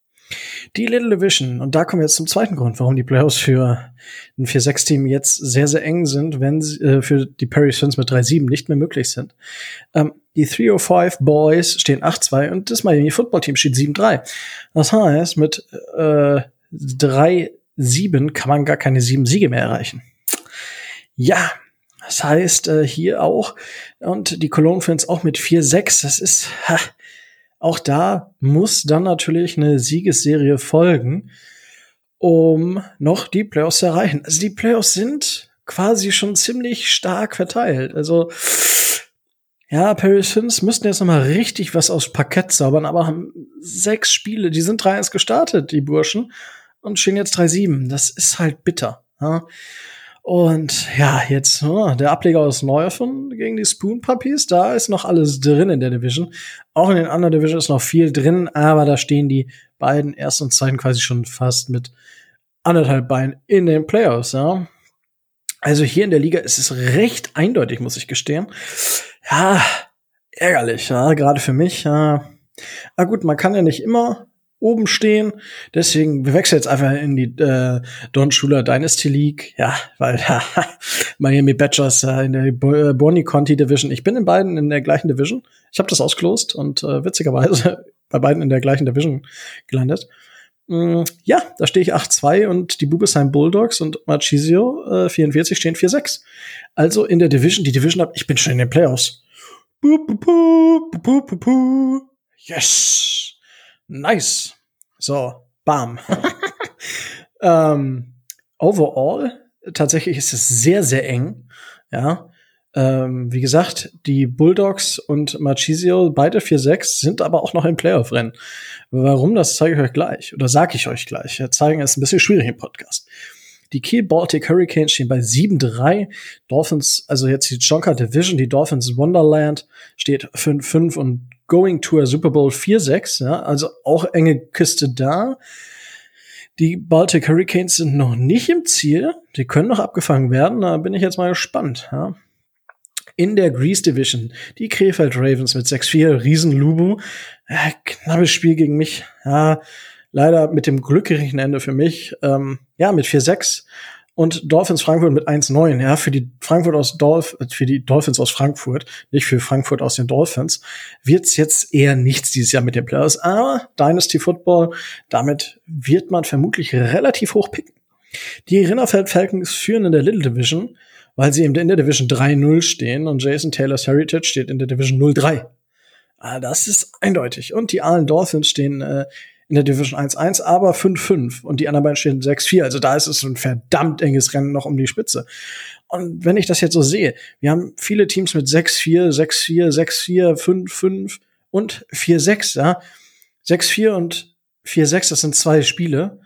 Die Little Division, und da kommen wir jetzt zum zweiten Grund, warum die Playoffs für ein 4-6-Team jetzt sehr, sehr eng sind, wenn sie äh, für die Perry Suns mit 3-7 nicht mehr möglich sind. Ähm, die 305 Boys stehen 8-2 und das Miami Football Team steht 7-3. Das heißt, mit äh, 3-7 kann man gar keine 7 Siege mehr erreichen. Ja, das heißt, äh, hier auch, und die Cologne Fans auch mit 4-6, das ist, ha, auch da muss dann natürlich eine Siegesserie folgen, um noch die Playoffs zu erreichen. Also die Playoffs sind quasi schon ziemlich stark verteilt. Also, ja, Paris Fins müssten jetzt noch mal richtig was aus Parkett zaubern, aber haben sechs Spiele, die sind 3-1 gestartet, die Burschen, und stehen jetzt 3-7. Das ist halt bitter. Ja? Und ja, jetzt oh, der Ableger aus Neufen gegen die Spoon Puppies, da ist noch alles drin in der Division. Auch in den anderen Divisions ist noch viel drin, aber da stehen die beiden ersten und zweiten quasi schon fast mit anderthalb Beinen in den Playoffs. Ja. Also hier in der Liga ist es recht eindeutig, muss ich gestehen. Ja, ärgerlich, ja, gerade für mich. Ja. Na gut, man kann ja nicht immer oben stehen. Deswegen, wir wechseln jetzt einfach in die äh, Don Schuler Dynasty League. Ja, weil Miami Badgers äh, in der äh, Bonnie Conti Division. Ich bin in beiden in der gleichen Division. Ich habe das ausgelost und äh, witzigerweise bei beiden in der gleichen Division gelandet. Mm, ja, da stehe ich 8-2 und die Bubesheim Bulldogs und Marchisio äh, 44 stehen 4-6. Also in der Division, die Division ab, ich bin schon in den Playoffs. Yes! Nice. So, bam. ähm, overall, tatsächlich ist es sehr, sehr eng. Ja. Ähm, wie gesagt, die Bulldogs und Marchisio, beide 4-6, sind aber auch noch im Playoff-Rennen. Warum, das zeige ich euch gleich. Oder sage ich euch gleich. Ja, zeigen ist ein bisschen schwierig im Podcast. Die Kiel Baltic Hurricanes stehen bei 7-3. Dolphins, also jetzt die Jonker Division, die Dolphins Wonderland steht 5-5 und Going to a Super Bowl 4-6, ja, also auch enge Küste da. Die Baltic Hurricanes sind noch nicht im Ziel. Die können noch abgefangen werden. Da bin ich jetzt mal gespannt. Ja. In der Grease Division, die Krefeld Ravens mit 6-4, Riesen-Lubu. Ja, knappes Spiel gegen mich. Ja, leider mit dem glücklichen Ende für mich. Ähm, ja, mit 4-6 und Dolphins Frankfurt mit 1-9. Ja, für die Frankfurt aus Dolph für die Dolphins aus Frankfurt, nicht für Frankfurt aus den Dolphins, wird's jetzt eher nichts dieses Jahr mit den Players. Aber Dynasty Football, damit wird man vermutlich relativ hoch picken. Die Rinnerfeld Falcons führen in der Little Division, weil sie in der Division 3-0 stehen und Jason Taylor's Heritage steht in der Division 0-3. Ah, das ist eindeutig. Und die Allen Dolphins stehen äh, in der Division 1-1, aber 5-5 und die anderen beiden stehen 6-4. Also da ist es ein verdammt enges Rennen noch um die Spitze. Und wenn ich das jetzt so sehe, wir haben viele Teams mit 6-4, 6-4, 6-4, 5-5 und 4-6, ja. 6-4 und 4-6, das sind zwei Spiele.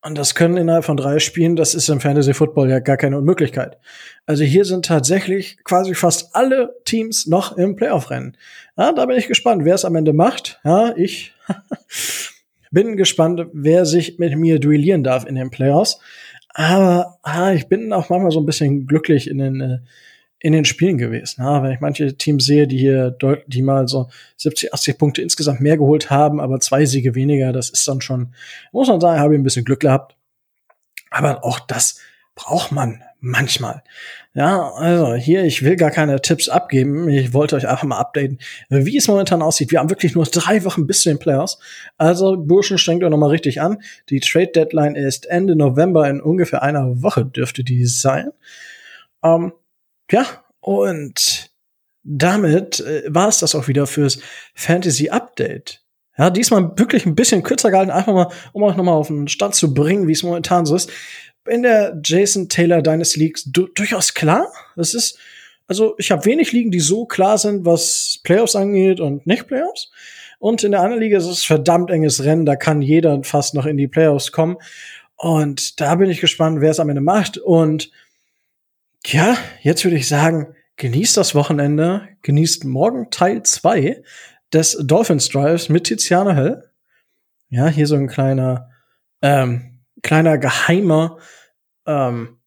Und das können innerhalb von drei Spielen, das ist im Fantasy Football ja gar keine Unmöglichkeit. Also hier sind tatsächlich quasi fast alle Teams noch im Playoff-Rennen. Ja, da bin ich gespannt, wer es am Ende macht. Ja, ich. Bin gespannt, wer sich mit mir duellieren darf in den Playoffs. Aber ah, ich bin auch manchmal so ein bisschen glücklich in den, äh, in den Spielen gewesen. Ja, wenn ich manche Teams sehe, die hier die mal so 70, 80 Punkte insgesamt mehr geholt haben, aber zwei Siege weniger, das ist dann schon, muss man sagen, habe ich ein bisschen Glück gehabt. Aber auch das braucht man manchmal. Ja, also hier, ich will gar keine Tipps abgeben. Ich wollte euch einfach mal updaten, wie es momentan aussieht. Wir haben wirklich nur drei Wochen bis zu den Playoffs. Also, Burschen, strengt euch nochmal richtig an. Die Trade Deadline ist Ende November. In ungefähr einer Woche dürfte die sein. Ähm, ja, und damit äh, war es das auch wieder fürs Fantasy Update. Ja, diesmal wirklich ein bisschen kürzer gehalten, einfach mal, um euch nochmal auf den Stand zu bringen, wie es momentan so ist in der Jason Taylor Dynasty League du durchaus klar. Das ist, also ich habe wenig Ligen, die so klar sind, was Playoffs angeht und nicht Playoffs. Und in der anderen Liga ist es verdammt enges Rennen, da kann jeder fast noch in die Playoffs kommen. Und da bin ich gespannt, wer es am Ende macht. Und ja, jetzt würde ich sagen, genießt das Wochenende, genießt morgen Teil 2 des Dolphins Drives mit Tiziana Höll. Ja, hier so ein kleiner, ähm, kleiner geheimer ähm,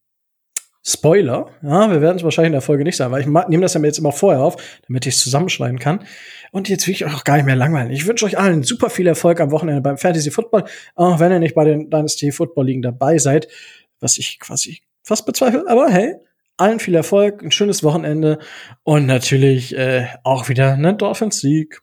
Spoiler. Ja, wir werden es wahrscheinlich in der Folge nicht sein, weil ich nehme das ja jetzt immer vorher auf, damit ich es zusammenschneiden kann. Und jetzt will ich euch auch gar nicht mehr langweilen. Ich wünsche euch allen super viel Erfolg am Wochenende beim Fantasy Football, auch wenn ihr nicht bei den Dynasty Football Ligen dabei seid, was ich quasi fast bezweifle. Aber hey, allen viel Erfolg, ein schönes Wochenende und natürlich äh, auch wieder einen Dolphins Sieg.